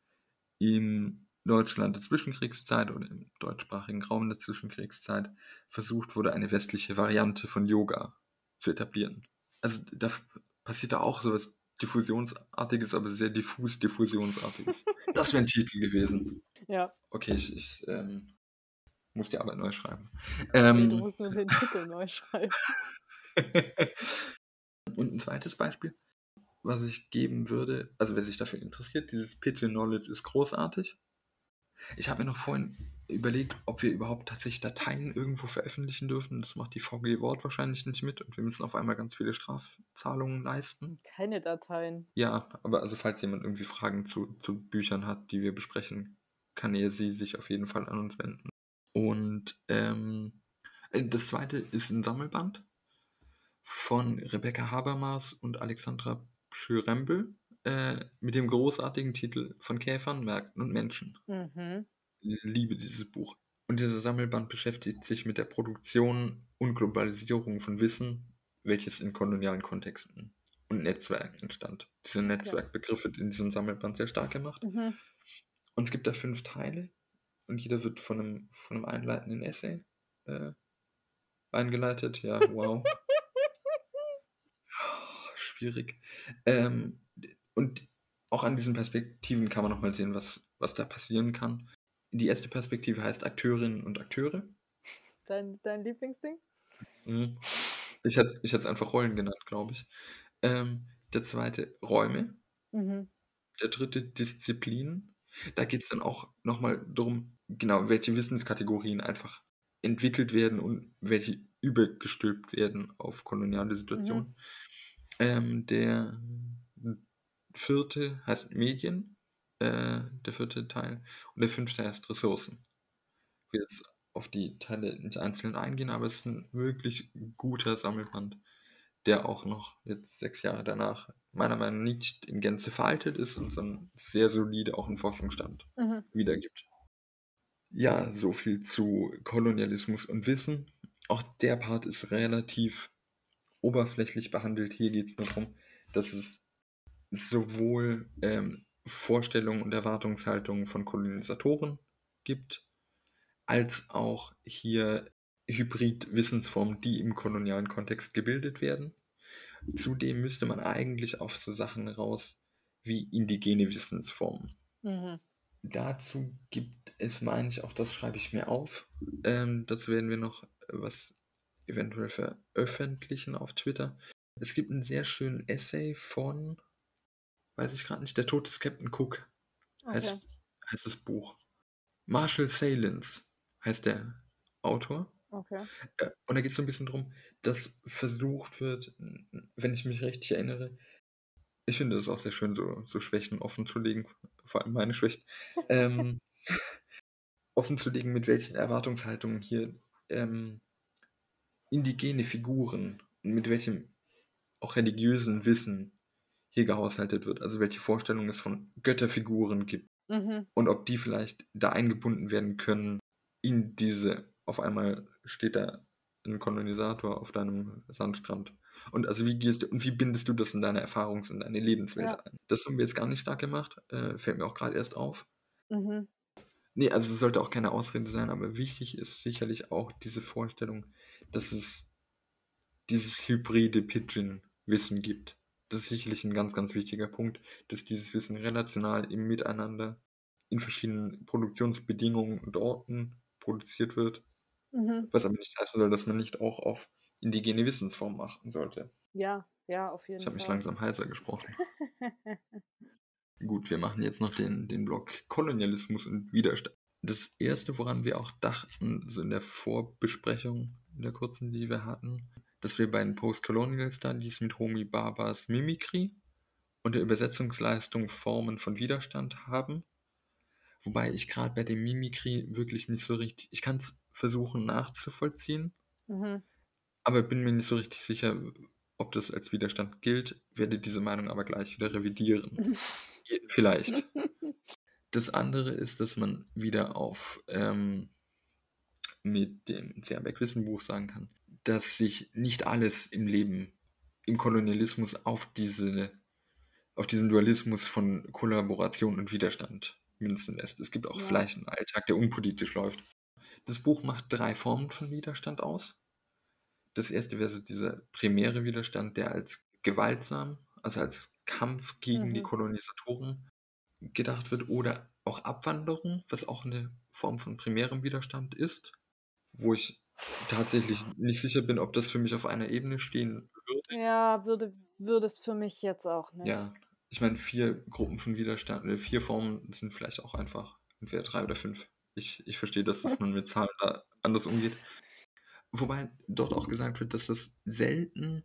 in Deutschland der Zwischenkriegszeit oder im deutschsprachigen Raum der Zwischenkriegszeit versucht wurde, eine westliche Variante von Yoga zu etablieren. Also da passiert da auch sowas Diffusionsartiges, aber sehr diffus Diffusionsartiges. Das wäre ein Titel gewesen. Ja. Okay, ich, ich ähm, muss die Arbeit neu schreiben. Ähm, du musst nur den Titel neu schreiben. Und ein zweites Beispiel, was ich geben würde, also wer sich dafür interessiert, dieses Pigeon Knowledge ist großartig. Ich habe mir noch vorhin überlegt, ob wir überhaupt tatsächlich Dateien irgendwo veröffentlichen dürfen. Das macht die VG Wort wahrscheinlich nicht mit und wir müssen auf einmal ganz viele Strafzahlungen leisten. Keine Dateien. Ja, aber also falls jemand irgendwie Fragen zu, zu Büchern hat, die wir besprechen, kann er sie sich auf jeden Fall an uns wenden. Und ähm, äh, das zweite ist ein Sammelband von Rebecca Habermas und Alexandra Schürembel äh, mit dem großartigen Titel von Käfern, Märkten und Menschen. Mhm. Liebe dieses Buch. Und dieser Sammelband beschäftigt sich mit der Produktion und Globalisierung von Wissen, welches in kolonialen Kontexten und Netzwerken entstand. Diese Netzwerkbegriff wird in diesem Sammelband sehr stark gemacht. Mhm. Und es gibt da fünf Teile und jeder wird von einem, von einem einleitenden Essay äh, eingeleitet. Ja, wow. Schwierig. Ähm, und auch an diesen Perspektiven kann man nochmal sehen, was, was da passieren kann. Die erste Perspektive heißt Akteurinnen und Akteure. Dein, dein Lieblingsding? Mhm. Ich hätte ich es einfach Rollen genannt, glaube ich. Ähm, der zweite Räume. Mhm. Der dritte Disziplinen. Da geht es dann auch nochmal darum, genau, welche Wissenskategorien einfach entwickelt werden und welche übergestülpt werden auf koloniale Situationen. Ähm, der vierte heißt Medien, äh, der vierte Teil. Und der fünfte heißt Ressourcen. Ich will jetzt auf die Teile nicht einzeln eingehen, aber es ist ein wirklich guter Sammelband, der auch noch jetzt sechs Jahre danach meiner Meinung nach nicht in Gänze veraltet ist und sondern sehr solide auch einen Forschungsstand Mhm. wiedergibt. Ja, so viel zu Kolonialismus und Wissen. Auch der Part ist relativ oberflächlich behandelt. Hier geht es nur darum, dass es sowohl ähm, Vorstellungen und Erwartungshaltungen von Kolonisatoren gibt, als auch hier Hybrid-Wissensformen, die im kolonialen Kontext gebildet werden. Zudem müsste man eigentlich auf so Sachen raus wie indigene Wissensformen. Mhm. Dazu gibt es, meine ich, auch das schreibe ich mir auf. Ähm, dazu werden wir noch was eventuell veröffentlichen auf Twitter. Es gibt einen sehr schönen Essay von, weiß ich gerade nicht, der Tod des Captain Cook heißt, Okay. heißt das Buch. Marshall Salins heißt der Autor. Okay. Äh, Und da geht es so ein bisschen darum, dass versucht wird, wenn ich mich richtig erinnere, ich finde es auch sehr schön, so, so Schwächen offen zu legen, vor allem meine Schwächen, ähm, offen zu legen, mit welchen Erwartungshaltungen hier ähm, indigene Figuren und mit welchem auch religiösen Wissen hier gehaushaltet wird. Also welche Vorstellungen es von Götterfiguren gibt Mhm. und ob die vielleicht da eingebunden werden können in diese, auf einmal steht da ein Kolonisator auf deinem Sandstrand. Und also wie gehst du und wie bindest du das in deine Erfahrungs- und deine Lebenswelt Ja. ein? Das haben wir jetzt gar nicht stark gemacht, äh, fällt mir auch gerade erst auf. Mhm. Nee, also es sollte auch keine Ausrede sein, aber wichtig ist sicherlich auch diese Vorstellung, dass es dieses hybride Pigeon-Wissen gibt. Das ist sicherlich ein ganz, ganz wichtiger Punkt, dass dieses Wissen relational im Miteinander in verschiedenen Produktionsbedingungen und Orten produziert wird, Mhm. was aber nicht heißen soll, dass man nicht auch auf indigene Wissensformen achten sollte. Ja, ja, auf jeden Ich habe mich Fall. langsam heiser gesprochen. Gut, wir machen jetzt noch den, den Block Kolonialismus und Widerstand. Das erste, woran wir auch dachten, so in der Vorbesprechung, in der kurzen, die wir hatten, dass wir bei den Postcolonial Studies mit Homi Babas Mimikry und der Übersetzungsleistung Formen von Widerstand haben. Wobei ich gerade bei dem Mimikry wirklich nicht so richtig, ich kann es versuchen nachzuvollziehen, Mhm. aber bin mir nicht so richtig sicher, ob das als Widerstand gilt, werde diese Meinung aber gleich wieder revidieren. Vielleicht. Das andere ist, dass man wieder auf ähm, mit dem Zerbeck-Wissenbuch sagen kann, dass sich nicht alles im Leben, im Kolonialismus auf diese auf diesen Dualismus von Kollaboration und Widerstand münzen lässt. Es gibt auch Ja. vielleicht einen Alltag, der unpolitisch läuft. Das Buch macht drei Formen von Widerstand aus. Das erste wäre so dieser primäre Widerstand, der als gewaltsam, also als Kampf gegen die Mhm. Kolonisatoren gedacht wird oder auch Abwanderung, was auch eine Form von primärem Widerstand ist, wo ich tatsächlich nicht sicher bin, ob das für mich auf einer Ebene stehen würde. Ja, würde, würde es für mich jetzt auch nicht. Ja, ich meine, vier Gruppen von Widerstand, oder vier Formen sind vielleicht auch einfach entweder drei oder fünf. Ich, ich verstehe, dass das man mit Zahlen da anders umgeht. Wobei dort auch gesagt wird, dass das selten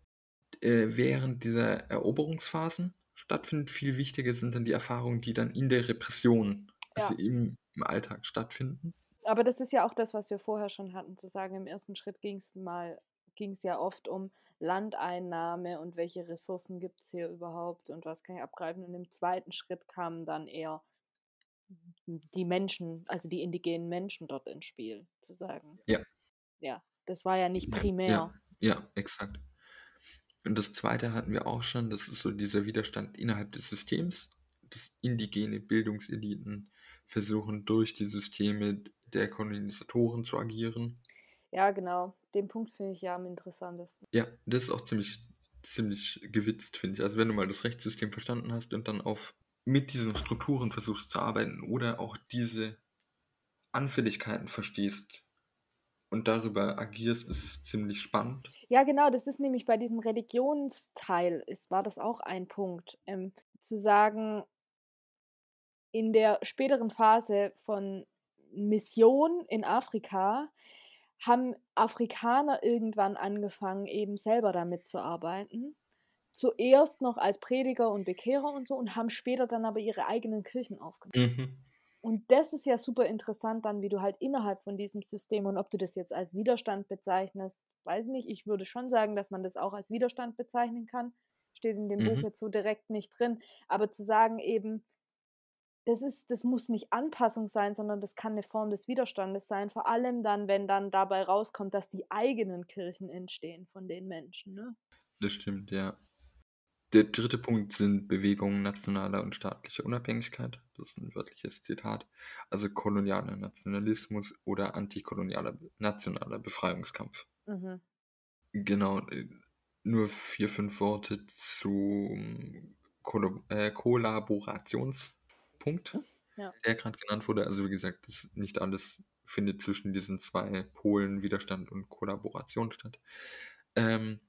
äh, während dieser Eroberungsphasen stattfindet. Viel wichtiger sind dann die Erfahrungen, die dann in der Repression, also Ja. im, im Alltag stattfinden. Aber das ist ja auch das, was wir vorher schon hatten, zu sagen, im ersten Schritt ging es mal, ging es ja oft um Landeinnahme und welche Ressourcen gibt es hier überhaupt und was kann ich abgreifen. Und im zweiten Schritt kamen dann eher die Menschen, also die indigenen Menschen dort ins Spiel, zu sagen. Ja. Ja, das war ja nicht primär. Ja, ja, exakt. Und das zweite hatten wir auch schon, das ist so dieser Widerstand innerhalb des Systems, dass indigene Bildungseliten versuchen, durch die Systeme der Kolonisatoren zu agieren. Ja, genau. Den Punkt finde ich ja am interessantesten. Ja, das ist auch ziemlich, ziemlich gewitzt, finde ich. Also wenn du mal das Rechtssystem verstanden hast und dann auf mit diesen Strukturen versuchst zu arbeiten oder auch diese Anfälligkeiten verstehst und darüber agierst, ist es ziemlich spannend. Ja, genau, das ist nämlich bei diesem Religionsteil, ist, war das auch ein Punkt, ähm, zu sagen, in der späteren Phase von Mission in Afrika haben Afrikaner irgendwann angefangen, eben selber damit zu arbeiten. Zuerst noch als Prediger und Bekehrer und so und haben später dann aber ihre eigenen Kirchen aufgebaut. Mhm. Und das ist ja super interessant dann, wie du halt innerhalb von diesem System und ob du das jetzt als Widerstand bezeichnest, weiß nicht. Ich würde schon sagen, dass man das auch als Widerstand bezeichnen kann. Steht in dem Buch Mhm. jetzt so direkt nicht drin. Aber zu sagen eben, das ist, das muss nicht Anpassung sein, sondern das kann eine Form des Widerstandes sein. Vor allem dann, wenn dann dabei rauskommt, dass die eigenen Kirchen entstehen von den Menschen. Ne? Das stimmt, ja. Der dritte Punkt sind Bewegungen nationaler und staatlicher Unabhängigkeit. Das ist ein wörtliches Zitat. Also kolonialer Nationalismus oder antikolonialer nationaler Befreiungskampf. Mhm. Genau, äh, nur vier, fünf Worte zum Kollo äh, Kollaborationspunkt, Ja. der gerade genannt wurde. Also wie gesagt, das nicht alles findet zwischen diesen zwei Polen Widerstand und Kollaboration statt. Ähm,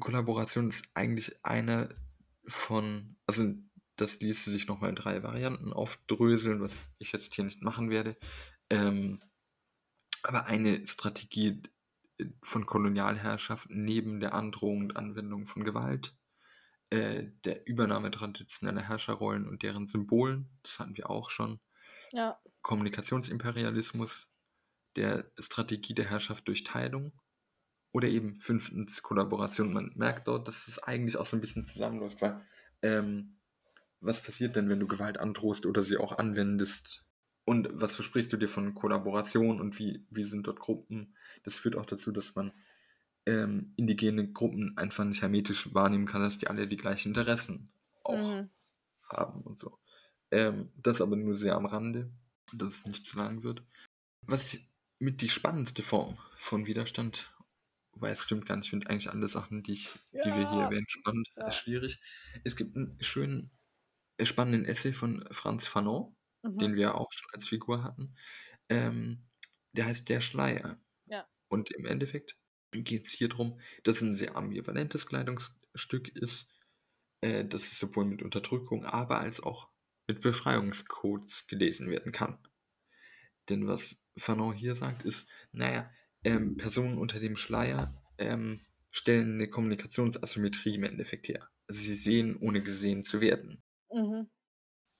Kollaboration ist eigentlich eine von, also das ließe sich nochmal in drei Varianten aufdröseln, was ich jetzt hier nicht machen werde. Ähm, aber eine Strategie von Kolonialherrschaft neben der Androhung und Anwendung von Gewalt, äh, der Übernahme traditioneller Herrscherrollen und deren Symbolen, das hatten wir auch schon, Ja, Kommunikationsimperialismus, der Strategie der Herrschaft durch Teilung oder eben fünftens Kollaboration. Man merkt dort, dass es eigentlich auch so ein bisschen zusammenläuft, weil ähm, was passiert denn, wenn du Gewalt androhst oder sie auch anwendest? Und was versprichst du dir von Kollaboration und wie, wie sind dort Gruppen? Das führt auch dazu, dass man ähm, indigene Gruppen einfach nicht hermetisch wahrnehmen kann, dass die alle die gleichen Interessen auch Mhm. haben und so. Ähm, das aber nur sehr am Rande, dass es nicht zu lang wird. Was ich mit die spannendste Form von Widerstand, weil es stimmt gar nicht, ich finde eigentlich alle Sachen, die, ich, die wir hier Ja. erwähnen, spannend, Ja. schwierig. Es gibt einen schönen, äh, spannenden Essay von Franz Fanon, Mhm. den wir auch schon als Figur hatten. Ähm, der heißt Der Schleier. Ja. Und im Endeffekt geht es hier darum, dass es ein sehr ambivalentes Kleidungsstück ist, äh, dass es sowohl mit Unterdrückung, aber als auch mit Befreiungscodes gelesen werden kann. Denn was Fanon hier sagt, ist, naja, ähm, Personen unter dem Schleier ähm, stellen eine Kommunikationsasymmetrie im Endeffekt her. Also sie sehen, ohne gesehen zu werden. Mhm.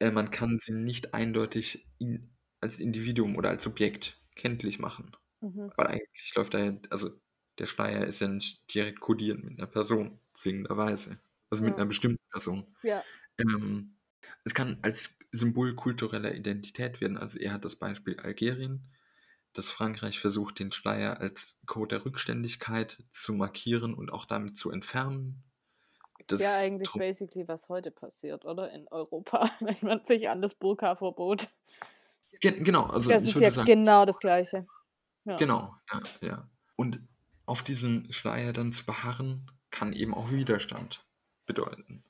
Äh, man kann sie nicht eindeutig in, als Individuum oder als Objekt kenntlich machen. Mhm. Weil eigentlich läuft da ja, also der Schleier ist ja nicht direkt kodiert mit einer Person, zwingenderweise. Also mit Ja. einer bestimmten Person. Ja. Ähm, es kann als Symbol kultureller Identität werden. Also er hat das Beispiel Algerien. dass Frankreich versucht, den Schleier als Code der Rückständigkeit zu markieren und auch damit zu entfernen. Das ja eigentlich Dru- basically, was heute passiert, oder? In Europa, wenn man sich an das Burka-Verbot. Ge genau, also Das ich ist würde ja sagen, genau das Gleiche. Ja. Genau, ja, ja. Und auf diesem Schleier dann zu beharren, kann eben auch Widerstand bedeuten.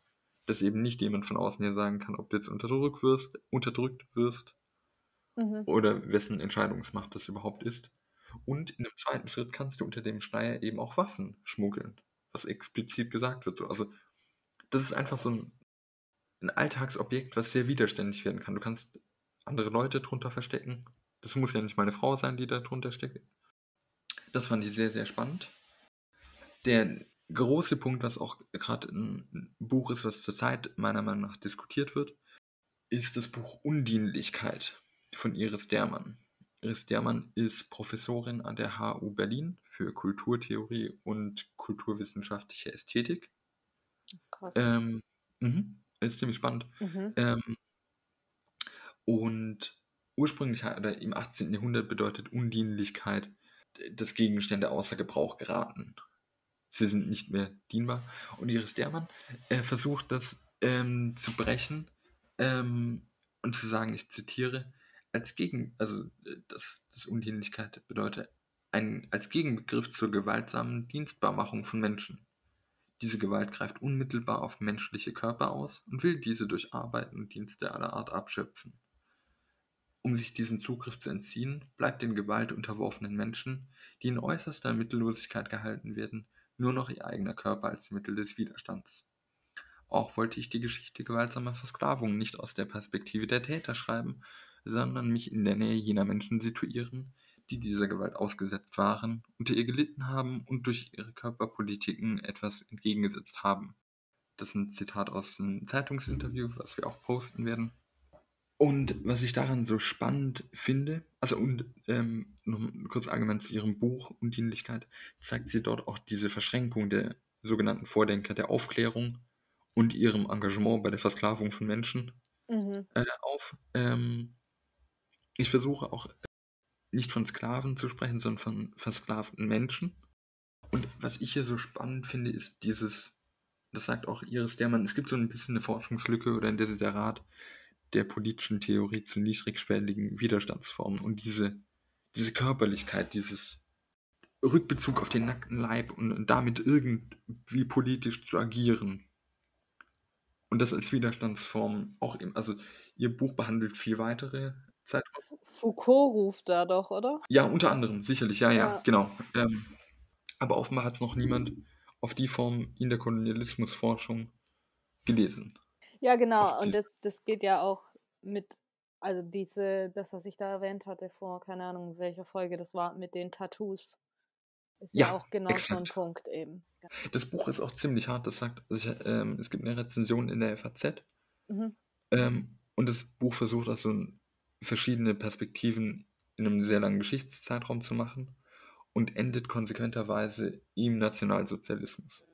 Dass eben nicht jemand von außen hier sagen kann, ob du jetzt unterdrückt wirst, unterdrückt wirst Mhm. oder wessen Entscheidungsmacht das überhaupt ist. Und in einem zweiten Schritt kannst du unter dem Schleier eben auch Waffen schmuggeln, was explizit gesagt wird. So, Also das ist einfach so ein, ein Alltagsobjekt, was sehr widerständig werden kann. Du kannst andere Leute drunter verstecken. Das muss ja nicht mal eine Frau sein, die da drunter steckt. Das fand ich sehr, sehr spannend. Der große Punkt, was auch gerade ein Buch ist, was zurzeit meiner Meinung nach diskutiert wird, ist das Buch Undienlichkeit von Iris Dermann. Iris Dermann ist Professorin an der HU Berlin für Kulturtheorie und kulturwissenschaftliche Ästhetik. Krass. Ähm, mhm, ist ziemlich spannend. Mhm. Ähm, und ursprünglich oder im 18. Jahrhundert bedeutet Undienlichkeit, dass Gegenstände außer Gebrauch geraten. Sie sind nicht mehr dienbar. Und Iris Dermann äh, versucht das ähm, zu brechen ähm, und zu sagen, ich zitiere, als Gegen, also äh, dass das Undienlichkeit bedeutet, ein, als Gegenbegriff zur gewaltsamen Dienstbarmachung von Menschen. Diese Gewalt greift unmittelbar auf menschliche Körper aus und will diese durch Arbeiten und Dienste aller Art abschöpfen. Um sich diesem Zugriff zu entziehen, bleibt den Gewalt unterworfenen Menschen, die in äußerster Mittellosigkeit gehalten werden, nur noch ihr eigener Körper als Mittel des Widerstands. Auch wollte ich die Geschichte gewaltsamer Versklavung nicht aus der Perspektive der Täter schreiben, sondern mich in der Nähe jener Menschen situieren, die dieser Gewalt ausgesetzt waren, unter ihr gelitten haben und durch ihre Körperpolitiken etwas entgegengesetzt haben. Das ist ein Zitat aus einem Zeitungsinterview, was wir auch posten werden. Und was ich daran so spannend finde, also und ähm, noch kurz allgemein zu ihrem Buch Undienlichkeit, zeigt sie dort auch diese Verschränkung der sogenannten Vordenker der Aufklärung und ihrem Engagement bei der Versklavung von Menschen Mhm. äh, auf. Ähm, ich versuche auch äh, nicht von Sklaven zu sprechen, sondern von versklavten Menschen. Und was ich hier so spannend finde, ist dieses, das sagt auch Iris Dermann, es gibt so ein bisschen eine Forschungslücke oder ein Desiderat der politischen Theorie zu niedrigschwelligen Widerstandsformen und diese, diese Körperlichkeit, dieses Rückbezug auf den nackten Leib und, damit irgendwie politisch zu agieren. Und das als Widerstandsform auch im, also ihr Buch behandelt viel weitere Zeiträume. Foucault ruft da doch, oder? Ja, unter anderem, sicherlich, ja, ja, Ja. genau. Ähm, aber offenbar hat es noch niemand auf die Form in der Kolonialismusforschung gelesen. Ja, genau. Und das, das geht ja auch mit, also diese, das, was ich da erwähnt hatte vor, keine Ahnung, welcher Folge das war, mit den Tattoos. Ist ja, Ja, auch genau so ein exakt. Punkt eben. Das Buch ist auch ziemlich hart, das sagt, also ich, ähm, es gibt eine Rezension in der FAZ Mhm. ähm, und das Buch versucht auch so verschiedene Perspektiven in einem sehr langen Geschichtszeitraum zu machen und endet konsequenterweise im Nationalsozialismus.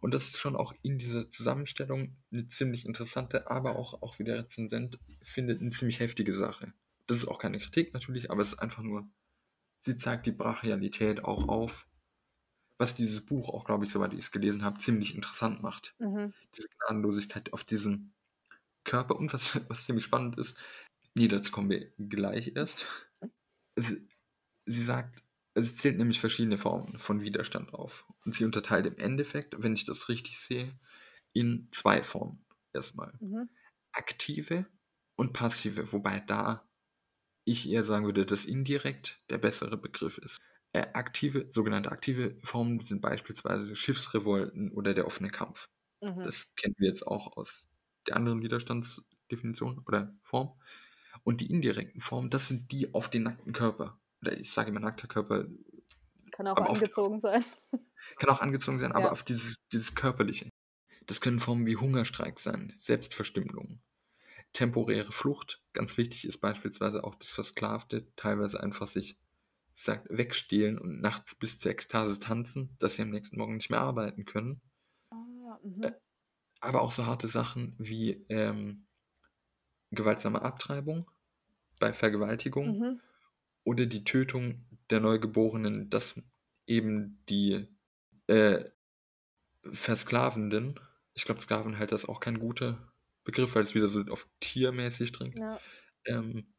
Und das ist schon auch in dieser Zusammenstellung eine ziemlich interessante, aber auch, auch wie der Rezensent findet, eine ziemlich heftige Sache. Das ist auch keine Kritik natürlich, aber es ist einfach nur, sie zeigt die Brachialität auch auf, was dieses Buch auch, glaube ich, soweit ich es gelesen habe, ziemlich interessant macht. Mhm. Diese Gnadenlosigkeit auf diesem Körper und was, was ziemlich spannend ist, nee, dazu kommen wir gleich erst. Sie, sie sagt, es zählt nämlich verschiedene Formen von Widerstand auf. Und sie unterteilt im Endeffekt, wenn ich das richtig sehe, in zwei Formen. Erstmal Mhm. aktive und passive, wobei da ich eher sagen würde, dass indirekt der bessere Begriff ist. Äh, aktive, sogenannte aktive Formen sind beispielsweise Schiffsrevolten oder der offene Kampf. Mhm. Das kennen wir jetzt auch aus der anderen Widerstandsdefinition oder Form. Und die indirekten Formen, das sind die auf den nackten Körper. Oder ich sage immer nackter Körper, Kann auch aber auf- angezogen sein. kann auch angezogen sein, aber Ja. auf dieses, dieses Körperliche. Das können Formen wie Hungerstreik sein, Selbstverstümmelung, temporäre Flucht. Ganz wichtig ist beispielsweise auch das Versklavte, teilweise einfach sich ich sag, wegstehlen und nachts bis zur Ekstase tanzen, dass sie am nächsten Morgen nicht mehr arbeiten können. Ah. Äh, aber auch so harte Sachen wie ähm, gewaltsame Abtreibung bei Vergewaltigung Mhm. Oder die Tötung der Neugeborenen, dass eben die äh, Versklavenden, ich glaube, Sklavenhalter ist auch kein guter Begriff, weil es wieder so auf tiermäßig dringt, Ja. ähm,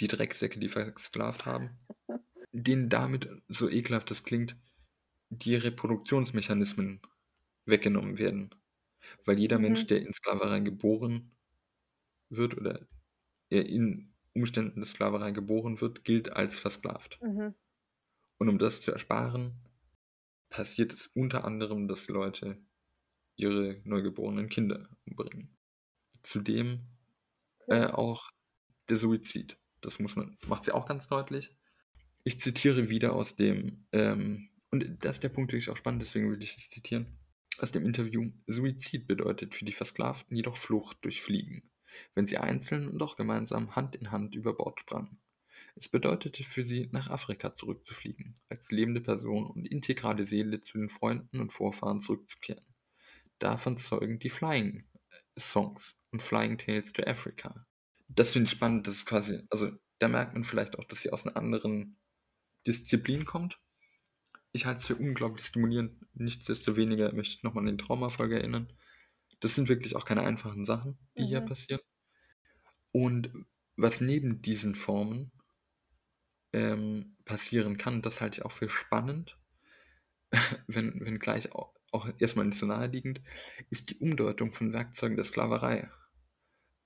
die Drecksäcke, die versklavt haben, denen damit, so ekelhaft das klingt, die Reproduktionsmechanismen weggenommen werden. Weil jeder Mensch, Mhm. der in Sklaverei geboren wird oder er in Umständen der Sklaverei geboren wird, gilt als versklavt. Mhm. Und um das zu ersparen, passiert es unter anderem, dass Leute ihre neugeborenen Kinder umbringen. Zudem äh, auch der Suizid. Das muss man, macht sie auch ganz deutlich. Ich zitiere wieder aus dem, ähm, und das ist der Punkt, der ist auch spannend, deswegen will ich es zitieren. Aus dem Interview: Suizid bedeutet für die Versklavten jedoch Flucht durch Fliegen, wenn sie einzeln und auch gemeinsam Hand in Hand über Bord sprangen. Es bedeutete für sie, nach Afrika zurückzufliegen, als lebende Person und integrale Seele zu den Freunden und Vorfahren zurückzukehren. Davon zeugen die Flying Songs und Flying Tales to Africa. Das finde ich spannend, das ist quasi, also da merkt man vielleicht auch, dass sie aus einer anderen Disziplin kommt. Ich halte es für unglaublich stimulierend. Nichtsdestoweniger möchte ich nochmal an den Traumafolge erinnern. Das sind wirklich auch keine einfachen Sachen, die hier Mhm. passieren. Und was neben diesen Formen ähm, passieren kann, das halte ich auch für spannend, wenn, wenn gleich auch, auch erstmal nicht so naheliegend, ist die Umdeutung von Werkzeugen der Sklaverei.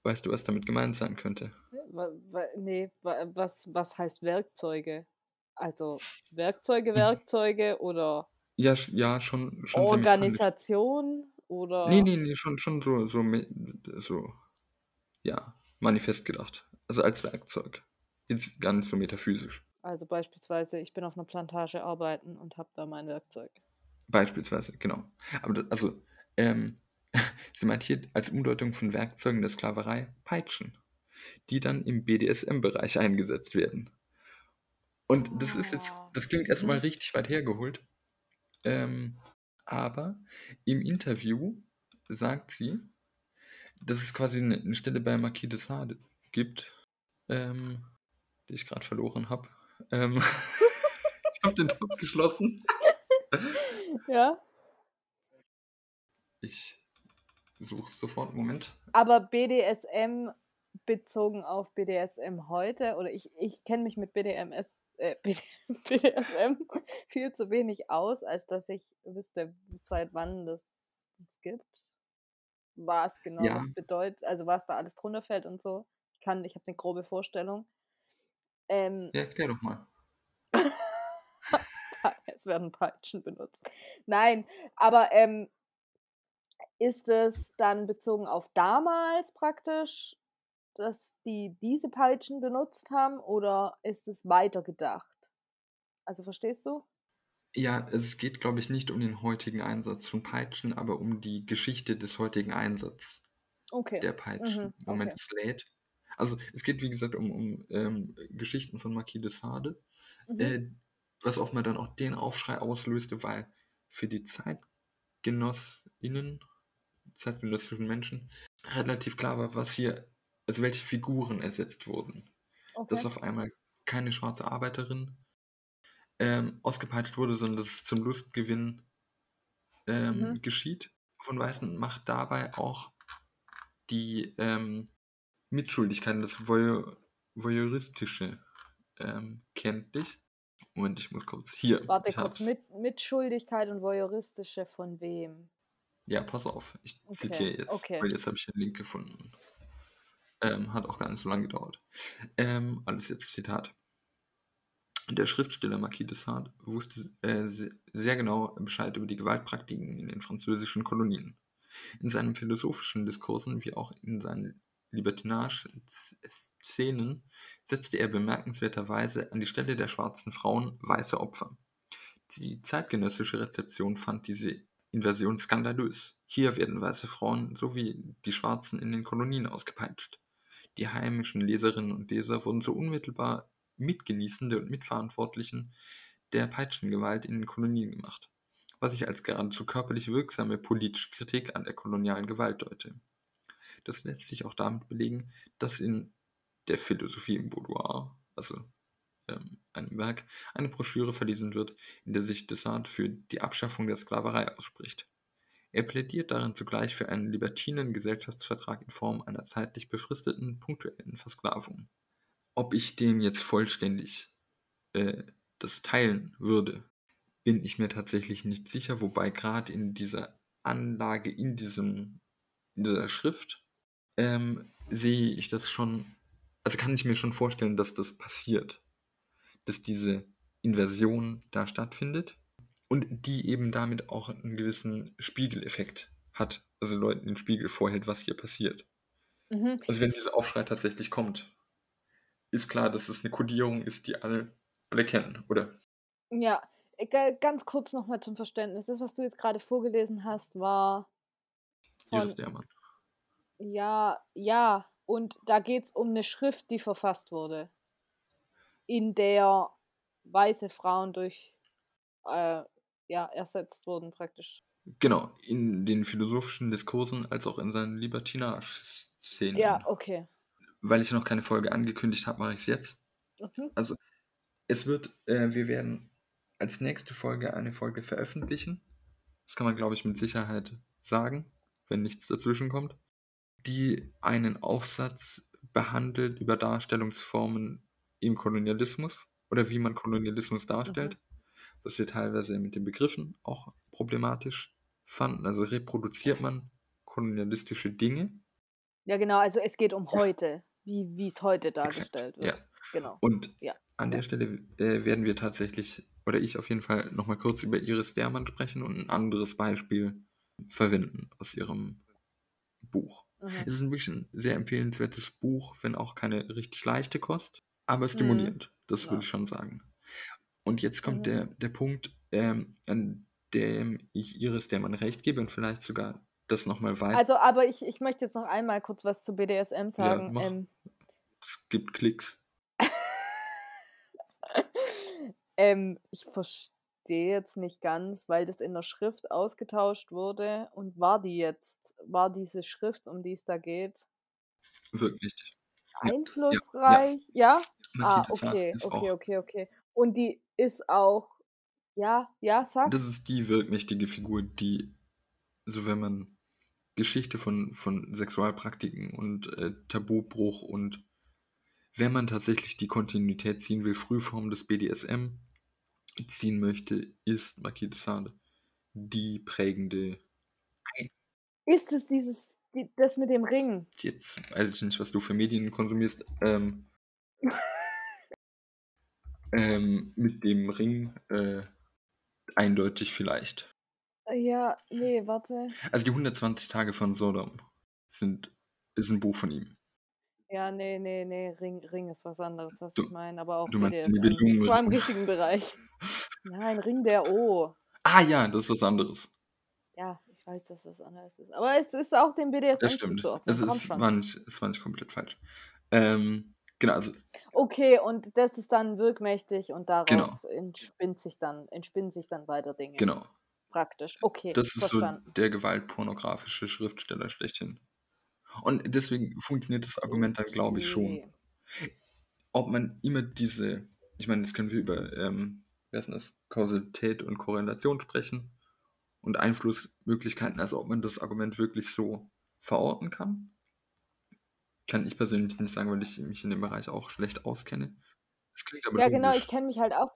Weißt du, was damit gemeint sein könnte? Wa- wa- Nee, wa- was, was heißt Werkzeuge? Also Werkzeuge. Werkzeuge oder Ja, sch- ja schon, schon. Organisation oder. Nee, nee, nee, schon, schon so, so, so, ja, manifest gedacht. Also als Werkzeug. Jetzt gar nicht so metaphysisch. Also beispielsweise, ich bin auf einer Plantage arbeiten und habe da mein Werkzeug. Beispielsweise, genau. Aber das, also, ähm, sie meint hier als Umdeutung von Werkzeugen der Sklaverei Peitschen, die dann im BDSM-Bereich eingesetzt werden. Und das ist jetzt, Ah, das klingt erstmal mhm. richtig weit hergeholt. Ähm, aber im Interview sagt sie, dass es quasi eine, eine Stelle bei Marquis de Sade gibt, ähm, die ich gerade verloren habe. Ähm, ich habe den Tab geschlossen. Ja. Ich suche es sofort. Moment. Aber BDSM bezogen auf BDSM heute, oder ich, ich kenne mich mit BDMS, äh, BDSM viel zu wenig aus, als dass ich wüsste, seit wann das, das gibt. Was genau Ja. das bedeutet, also was da alles drunter fällt und so. Ich kann, ich habe eine grobe Vorstellung. Ähm, Ja, erklär doch mal. es werden Peitschen benutzt. Nein, aber ähm, ist es dann bezogen auf damals praktisch, dass die diese Peitschen benutzt haben oder ist es weitergedacht? Also verstehst du? Ja, es geht, glaube ich, nicht um den heutigen Einsatz von Peitschen, aber um die Geschichte des heutigen Einsatzes Okay. der Peitschen. Mhm, Moment, okay. es lädt. Also, es geht, wie gesagt, um, um ähm, Geschichten von Marquis de Sade, Mhm. äh, was offenbar dann auch den Aufschrei auslöste, weil für die ZeitgenossInnen, zeitgenössischen Menschen, relativ klar war, was hier, also welche Figuren ersetzt wurden. Dass Okay. auf einmal keine schwarze Arbeiterin ähm, ausgepeitscht wurde, sondern dass es zum Lustgewinn ähm, Mhm. geschieht von Weißen macht dabei auch die ähm, Mitschuldigkeiten, das Voyeur Voyeuristische ähm, kenntlich. Moment, ich muss kurz. Hier, Warte kurz, mit, Mitschuldigkeit und Voyeuristische von wem? Ja, pass auf, ich Okay, zitiere jetzt, okay. weil jetzt habe ich den Link gefunden. Ähm, hat auch gar nicht so lange gedauert. Ähm, alles jetzt Zitat. Der Schriftsteller Marquis de Sade wusste äh, se- sehr genau Bescheid über die Gewaltpraktiken in den französischen Kolonien. In seinen philosophischen Diskursen wie auch in seinen Libertinage-Szenen setzte er bemerkenswerterweise an die Stelle der schwarzen Frauen weiße Opfer. Die zeitgenössische Rezeption fand diese Invasion skandalös. Hier werden weiße Frauen sowie die Schwarzen in den Kolonien ausgepeitscht. Die heimischen Leserinnen und Leser wurden so unmittelbar Mitgenießende und Mitverantwortlichen der Peitschengewalt in den Kolonien gemacht, was ich als geradezu körperlich wirksame politische Kritik an der kolonialen Gewalt deute. Das lässt sich auch damit belegen, dass in der Philosophie im Boudoir, also ähm, einem Werk eine Broschüre verlesen wird, in der sich Desart für die Abschaffung der Sklaverei ausspricht. Er plädiert darin zugleich für einen libertinen Gesellschaftsvertrag in Form einer zeitlich befristeten, punktuellen Versklavung. Ob ich dem jetzt vollständig äh, das teilen würde, bin ich mir tatsächlich nicht sicher, wobei gerade in dieser Anlage, in, diesem, in dieser Schrift, ähm, sehe ich das schon, also kann ich mir schon vorstellen, dass das passiert, dass diese Inversion da stattfindet und die eben damit auch einen gewissen Spiegeleffekt hat, also Leuten den Spiegel vorhält, was hier passiert. Mhm. Also wenn dieser Aufschrei tatsächlich kommt, ist klar, dass es eine Kodierung ist, die alle, alle kennen, oder? Ja, äh, ga- ganz kurz nochmal zum Verständnis. Das, was du jetzt gerade vorgelesen hast, war Iris von, Dermann. ja, ja, und da geht es um eine Schrift, die verfasst wurde, in der weiße Frauen durch, äh, ja, ersetzt wurden praktisch. Genau, in den philosophischen Diskursen als auch in seinen Libertinage-Szenen. Ja, okay. Weil ich noch keine Folge angekündigt habe, mache ich es jetzt. Mhm. Also, es wird, äh, wir werden als nächste Folge eine Folge veröffentlichen. Das kann man, glaube ich, mit Sicherheit sagen, wenn nichts dazwischen kommt. Die einen Aufsatz behandelt über Darstellungsformen im Kolonialismus oder wie man Kolonialismus darstellt. Was wir teilweise mit den Begriffen auch problematisch fanden. Also reproduziert man kolonialistische Dinge Ja, genau, also es geht um heute, wie es heute dargestellt ja. wird. Genau. Und Ja. an der Stelle äh, werden wir tatsächlich, oder ich auf jeden Fall, nochmal kurz über Iris Dermann sprechen und ein anderes Beispiel verwenden aus ihrem Buch. Mhm. Es ist ein bisschen sehr empfehlenswertes Buch, wenn auch keine richtig leichte Kost, aber stimulierend, das Ja. würde ich schon sagen. Und jetzt kommt der, der Punkt, ähm, an dem ich Iris Dermann recht gebe und vielleicht sogar das nochmal weiter. Also, aber ich, ich möchte jetzt noch einmal kurz was zu BDSM sagen. mach. ähm, es gibt Klicks. ähm, ich verstehe jetzt nicht ganz, weil das in der Schrift ausgetauscht wurde und war die jetzt, war diese Schrift, um die es da geht, Wirklich. Ja, einflussreich? Ja? Ah, Marquis de Sade okay, okay, okay, okay. Und die ist auch, ja, ja, sag. Das ist die wirkmächtige Figur, die, so wenn man Geschichte von, von Sexualpraktiken und äh, Tabubruch und wenn man tatsächlich die Kontinuität ziehen will, Frühform des BDSM ziehen möchte, ist Marquis de Sade die prägende. Ist es dieses, die, das mit dem Ring? Jetzt weiß ich nicht, was du für Medien konsumierst. Ähm, ähm, mit dem Ring äh, eindeutig vielleicht. Ja, nee, warte. Also die 120 Tage von Sodom sind, ist ein Buch von ihm. Ja, nee, nee, nee, Ring, Ring ist was anderes, was Du- ich meine, aber auch du meinst. Nibelungen. Ich war im richtigen Bereich. Nein, Ring der O. Ah ja, das ist was anderes. Ja, ich weiß, dass was anderes ist. Aber es ist auch dem BDSM Das stimmt. zuzuordnen. Es ist, war, nicht, es war nicht komplett falsch. Ähm, genau, also Okay, und das ist dann wirkmächtig und daraus Genau. entspinnt sich dann, entspinnen sich dann weiter Dinge. genau. Praktisch. Okay, Das ist verstanden. so der gewaltpornografische Schriftsteller schlechthin. Und deswegen funktioniert das Argument dann, glaube ich, schon. Ob man immer diese, ich meine, jetzt können wir über, ähm, wer ist das, Kausalität und Korrelation sprechen und Einflussmöglichkeiten, also ob man das Argument wirklich so verorten kann. Kann ich persönlich nicht sagen, weil ich mich in dem Bereich auch schlecht auskenne. Es klingt aber Ja, genau, logisch. ich kenne mich halt auch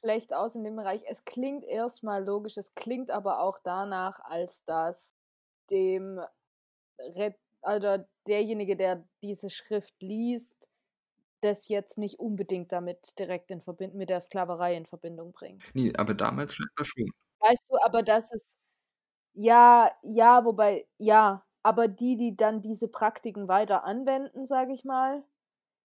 schlecht aus in dem Bereich. Es klingt erstmal logisch, es klingt aber auch danach, als dass dem Re also derjenige, der diese Schrift liest, das jetzt nicht unbedingt damit direkt in Verbindung mit der Sklaverei in Verbindung bringt. Nee, aber damals scheinbar schon. Weißt du, aber das ist ja, ja, wobei ja, aber die, die dann diese Praktiken weiter anwenden, sage ich mal,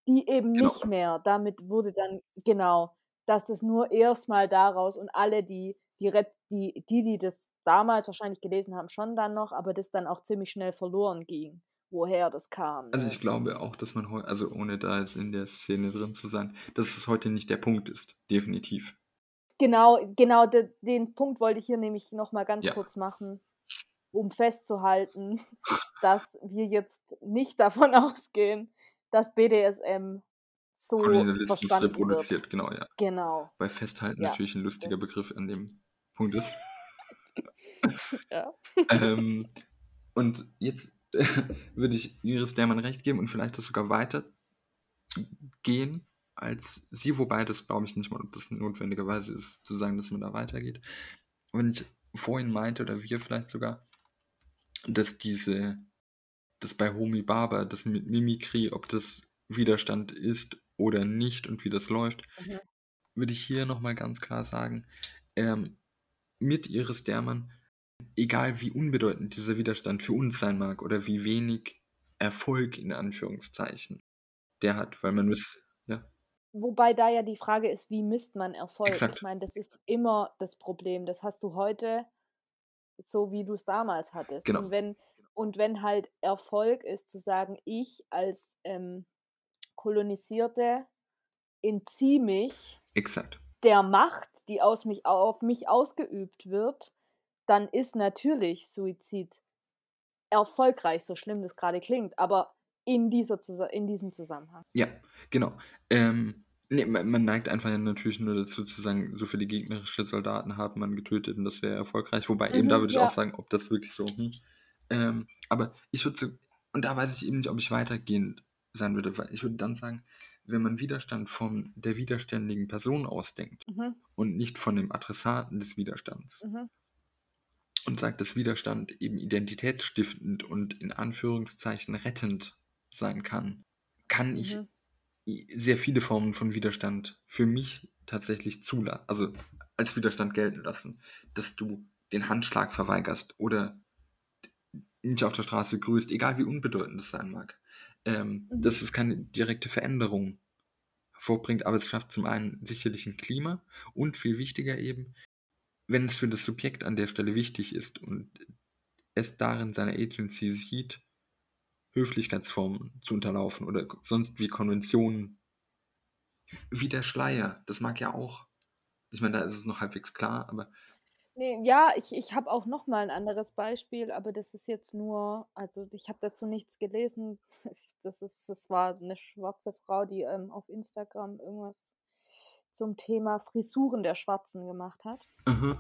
die eben Genau. nicht mehr. Damit wurde dann genau, dass das nur erstmal daraus und alle, die die, die die die das damals wahrscheinlich gelesen haben, schon dann noch, aber das dann auch ziemlich schnell verloren ging, woher das kam. Also ne? ich glaube auch, dass man heute, also ohne da jetzt in der Szene drin zu sein, dass es heute nicht der Punkt ist. Definitiv. Genau, genau, de, den Punkt wollte ich hier nämlich noch mal ganz Ja. kurz machen, um festzuhalten, dass wir jetzt nicht davon ausgehen, dass BDSM so verstanden reproduziert, wird. genau, ja. Genau. Weil festhalten Ja, natürlich ein lustiger Begriff an dem Punkt ist. Ja. ähm, und jetzt würde ich Iris Dermann recht geben und vielleicht das sogar weiter gehen als sie, wobei das glaube ich nicht mal, ob das notwendigerweise ist, zu sagen, dass man da weitergeht. Wenn ich vorhin meinte, oder wir vielleicht sogar, dass diese, dass bei Homi Barber, das mit Mimikry, ob das Widerstand ist oder nicht und wie das läuft, Mhm. würde ich hier nochmal ganz klar sagen, ähm, mit Iris Dermann, egal wie unbedeutend dieser Widerstand für uns sein mag oder wie wenig Erfolg in Anführungszeichen der hat, weil man muss, ja, Wobei da ja die Frage ist, wie misst man Erfolg? Exakt. Ich meine, das ist immer das Problem. Das hast du heute so, wie du es damals hattest. Genau. Und wenn, und wenn halt Erfolg ist, zu sagen, ich als ähm, Kolonisierte entziehe mich exakt. der Macht, die aus mich, auf mich ausgeübt wird, dann ist natürlich Suizid erfolgreich, so schlimm das gerade klingt, aber in, dieser, in diesem Zusammenhang. Ja, genau. Ähm, nee, man, man neigt einfach ja natürlich nur dazu zu sagen, so viele gegnerische Soldaten hat man getötet und das wäre erfolgreich. Wobei eben da Mhm, würde ich ja. auch sagen, ob das wirklich so. Hm. Ähm, aber ich würde so, und da weiß ich eben nicht, ob ich weitergehend sein würde, weil ich würde dann sagen, wenn man Widerstand von der widerständigen Person ausdenkt Mhm, und nicht von dem Adressaten des Widerstands mhm, und sagt, dass Widerstand eben identitätsstiftend und in Anführungszeichen rettend sein kann, kann ich mhm, sehr viele Formen von Widerstand für mich tatsächlich zulassen, also als Widerstand gelten lassen, dass du den Handschlag verweigerst oder nicht auf der Straße grüßt, egal wie unbedeutend es sein mag. Ähm, Mhm. Dass es keine direkte Veränderung hervorbringt, aber es schafft zum einen sicherlich ein Klima und viel wichtiger eben, wenn es für das Subjekt an der Stelle wichtig ist und es darin seine Agency sieht, Höflichkeitsformen zu unterlaufen oder sonst wie Konventionen. Wie der Schleier, das mag ja auch. Ich meine, da ist es noch halbwegs klar, aber Nee, ja, ich, ich habe auch noch mal ein anderes Beispiel, aber das ist jetzt nur, also ich habe dazu nichts gelesen. Das ist, das war eine schwarze Frau, die ähm, auf Instagram irgendwas zum Thema Frisuren der Schwarzen gemacht hat. aha,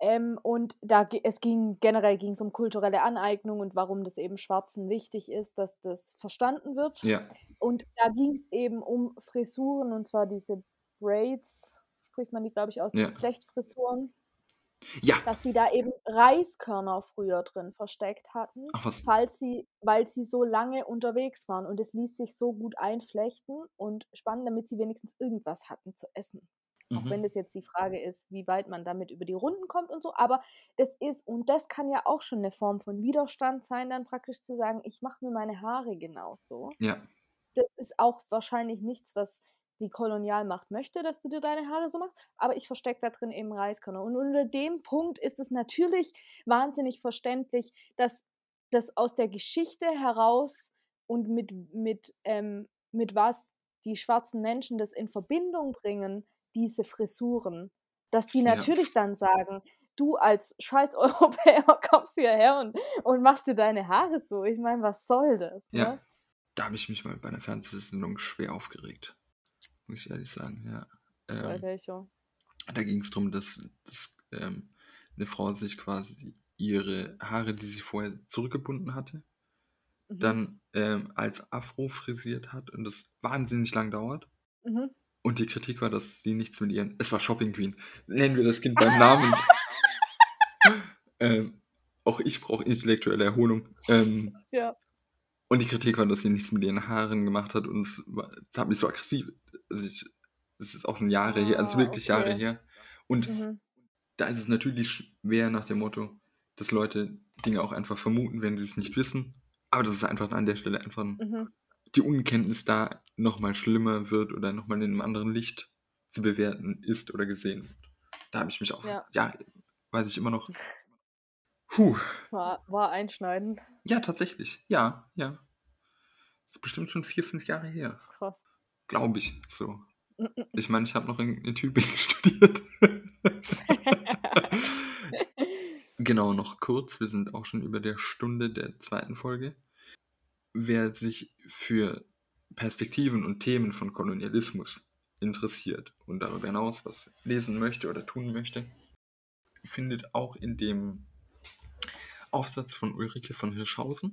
Ähm, und da es ging generell ging es um kulturelle Aneignung und warum das eben Schwarzen wichtig ist, dass das verstanden wird. ja, Und da ging es eben um Frisuren und zwar diese Braids, spricht man die, glaube ich, aus, Ja. diese Flechtfrisuren, ja, dass die da eben Reiskörner früher drin versteckt hatten, ach falls sie, weil sie so lange unterwegs waren und es ließ sich so gut einflechten und spannen, damit sie wenigstens irgendwas hatten zu essen. Auch mhm. wenn das jetzt die Frage ist, wie weit man damit über die Runden kommt und so. Aber das ist, und das kann ja auch schon eine Form von Widerstand sein, dann praktisch zu sagen, ich mache mir meine Haare genauso. ja, Das ist auch wahrscheinlich nichts, was die Kolonialmacht möchte, dass du dir deine Haare so machst. Aber ich verstecke da drin eben Reiskörner. Und unter dem Punkt ist es natürlich wahnsinnig verständlich, dass das aus der Geschichte heraus und mit, mit, ähm, mit was die schwarzen Menschen das in Verbindung bringen, diese Frisuren, dass die Ja. natürlich dann sagen, du als scheiß Europäer kommst hierher und, und machst dir deine Haare so. Ich meine, was soll das? ja. Ne? Da habe ich mich mal bei einer Fernsehsendung schwer aufgeregt. Muss ich ehrlich sagen, ja. Bei Ähm, welcher? da ging es darum, dass, dass ähm, eine Frau sich quasi ihre Haare, die sie vorher zurückgebunden hatte, Mhm. dann ähm, als Afro frisiert hat und das wahnsinnig lang dauert. Mhm. Und die Kritik war, dass sie nichts mit ihren. Es war Shopping Queen. Nennen wir das Kind beim Namen. ähm, auch ich brauche intellektuelle Erholung. Ähm, Ja. und die Kritik war, dass sie nichts mit ihren Haaren gemacht hat und es, war, es hat mich so aggressiv. Also ich, es ist auch schon Jahre her, also Ah, wirklich Jahre okay. her. Und Mhm. da ist es natürlich schwer nach dem Motto, dass Leute Dinge auch einfach vermuten, wenn sie es nicht wissen. Aber dass es einfach an der Stelle einfach Mhm. die Unkenntnis da nochmal schlimmer wird oder nochmal in einem anderen Licht zu bewerten ist oder gesehen wird. Da habe ich mich auch, ja. Ja. weiß ich immer noch. Puh, War, war einschneidend. ja, tatsächlich. Ja, ja. Das ist bestimmt schon vier, fünf Jahre her. Krass. Glaube ich. So. Ich meine, ich habe noch in, in Tübingen studiert. genau, noch kurz. Wir sind auch schon über der Stunde der zweiten Folge. Wer sich für Perspektiven und Themen von Kolonialismus interessiert und darüber hinaus was lesen möchte oder tun möchte, findet auch in dem Aufsatz von Ulrike von Hirschhausen,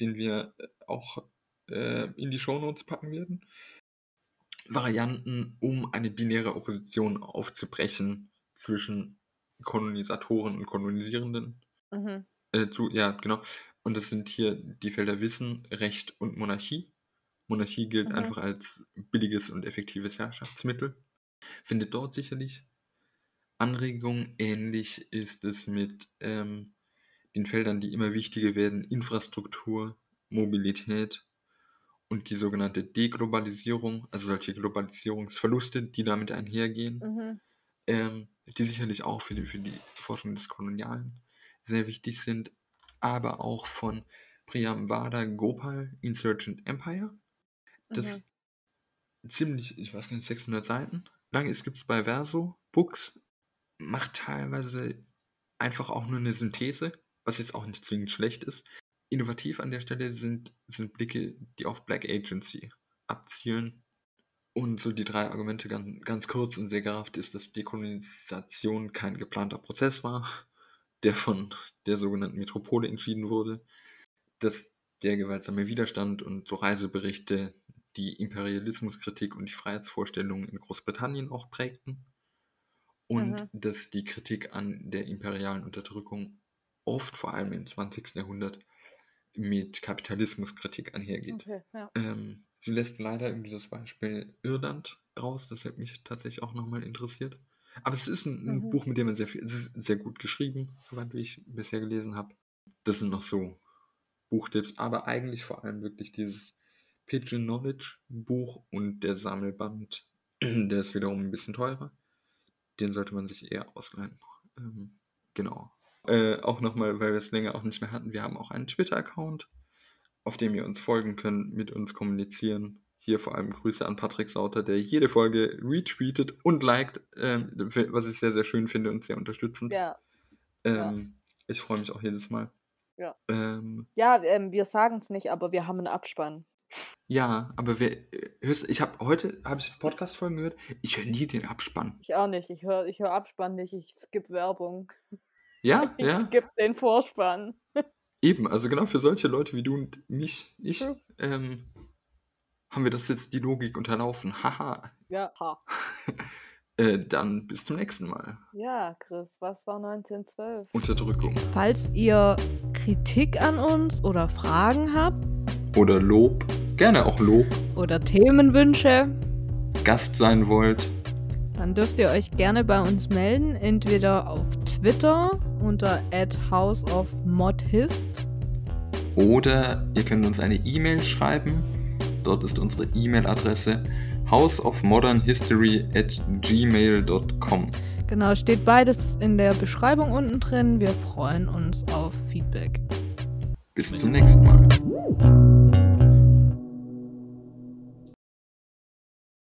den wir äh, auch äh, in die Shownotes packen werden, Varianten, um eine binäre Opposition aufzubrechen zwischen Kolonisatoren und Kolonisierenden. Mhm. Äh, zu, ja, genau. Und das sind hier die Felder Wissen, Recht und Monarchie. Monarchie gilt Mhm. einfach als billiges und effektives Herrschaftsmittel. Findet dort sicherlich Anregung. Ähnlich ist es mit ähm, den Feldern, die immer wichtiger werden, Infrastruktur, Mobilität und die sogenannte Deglobalisierung, also solche Globalisierungsverluste, die damit einhergehen, Mhm. ähm, die sicherlich auch für die, für die Forschung des Kolonialen sehr wichtig sind, aber auch von Priyamvada Gopal, Insurgent Empire, das ziemlich, ich weiß gar nicht, 600 Seiten lang ist, gibt es bei Verso Books, macht teilweise einfach auch nur eine Synthese, was jetzt auch nicht zwingend schlecht ist. Innovativ an der Stelle sind, sind Blicke, die auf Black Agency abzielen. Und so die drei Argumente ganz, ganz kurz und sehr gerafft ist, dass Dekolonisation kein geplanter Prozess war, der von der sogenannten Metropole entschieden wurde, dass der gewaltsame Widerstand und so Reiseberichte die Imperialismuskritik und die Freiheitsvorstellungen in Großbritannien auch prägten und Mhm. dass die Kritik an der imperialen Unterdrückung oft, vor allem im 20. Jahrhundert, mit Kapitalismuskritik einhergeht. Okay, ja. Ähm, sie lässt leider irgendwie das Beispiel Irland raus, das hat mich tatsächlich auch nochmal interessiert. Aber es ist ein, Mhm. Buch, mit dem man sehr viel, es ist sehr gut geschrieben, soweit wie ich bisher gelesen habe. Das sind noch so Buchtipps, aber eigentlich vor allem wirklich dieses Pigeon Knowledge Buch und der Sammelband, der ist wiederum ein bisschen teurer. Den sollte man sich eher ausleihen. Ähm, genau. Äh, auch nochmal, weil wir es länger auch nicht mehr hatten, wir haben auch einen Twitter-Account, auf dem ihr uns folgen könnt, mit uns kommunizieren. Hier vor allem Grüße an Patrick Sauter, der jede Folge retweetet und liked, ähm, was ich sehr, sehr schön finde und sehr unterstützend. Ja, ähm, Ich freue mich auch jedes Mal. Ja. Ähm, ja ähm, wir sagen es nicht, aber wir haben einen Abspann. Ja, aber wer, äh, hörst, ich habe heute habe ich Podcast-Folgen gehört, ich höre nie den Abspann. Ich auch nicht. Ich höre ich hör Abspann nicht. Ich skippe Werbung. Ja, Ich ja, skippe den Vorspann. eben. Also genau für solche Leute wie du und mich, ich, True. ähm, haben wir das jetzt die Logik unterlaufen. Haha. Ja, ha. Äh, dann bis zum nächsten Mal. Ja, Chris, was war 1912? Unterdrückung. Falls ihr Kritik an uns oder Fragen habt Oder Lob. Gerne auch Lob. oder Themenwünsche, Gast sein wollt. dann dürft ihr euch gerne bei uns melden, entweder auf Twitter unter @houseofmodhist Oder ihr könnt uns eine E-Mail schreiben. Dort ist unsere E-Mail-Adresse houseofmodernhistory at gmail.com. Genau, steht beides in der Beschreibung unten drin. Wir freuen uns auf Feedback. Bis zum nächsten Mal.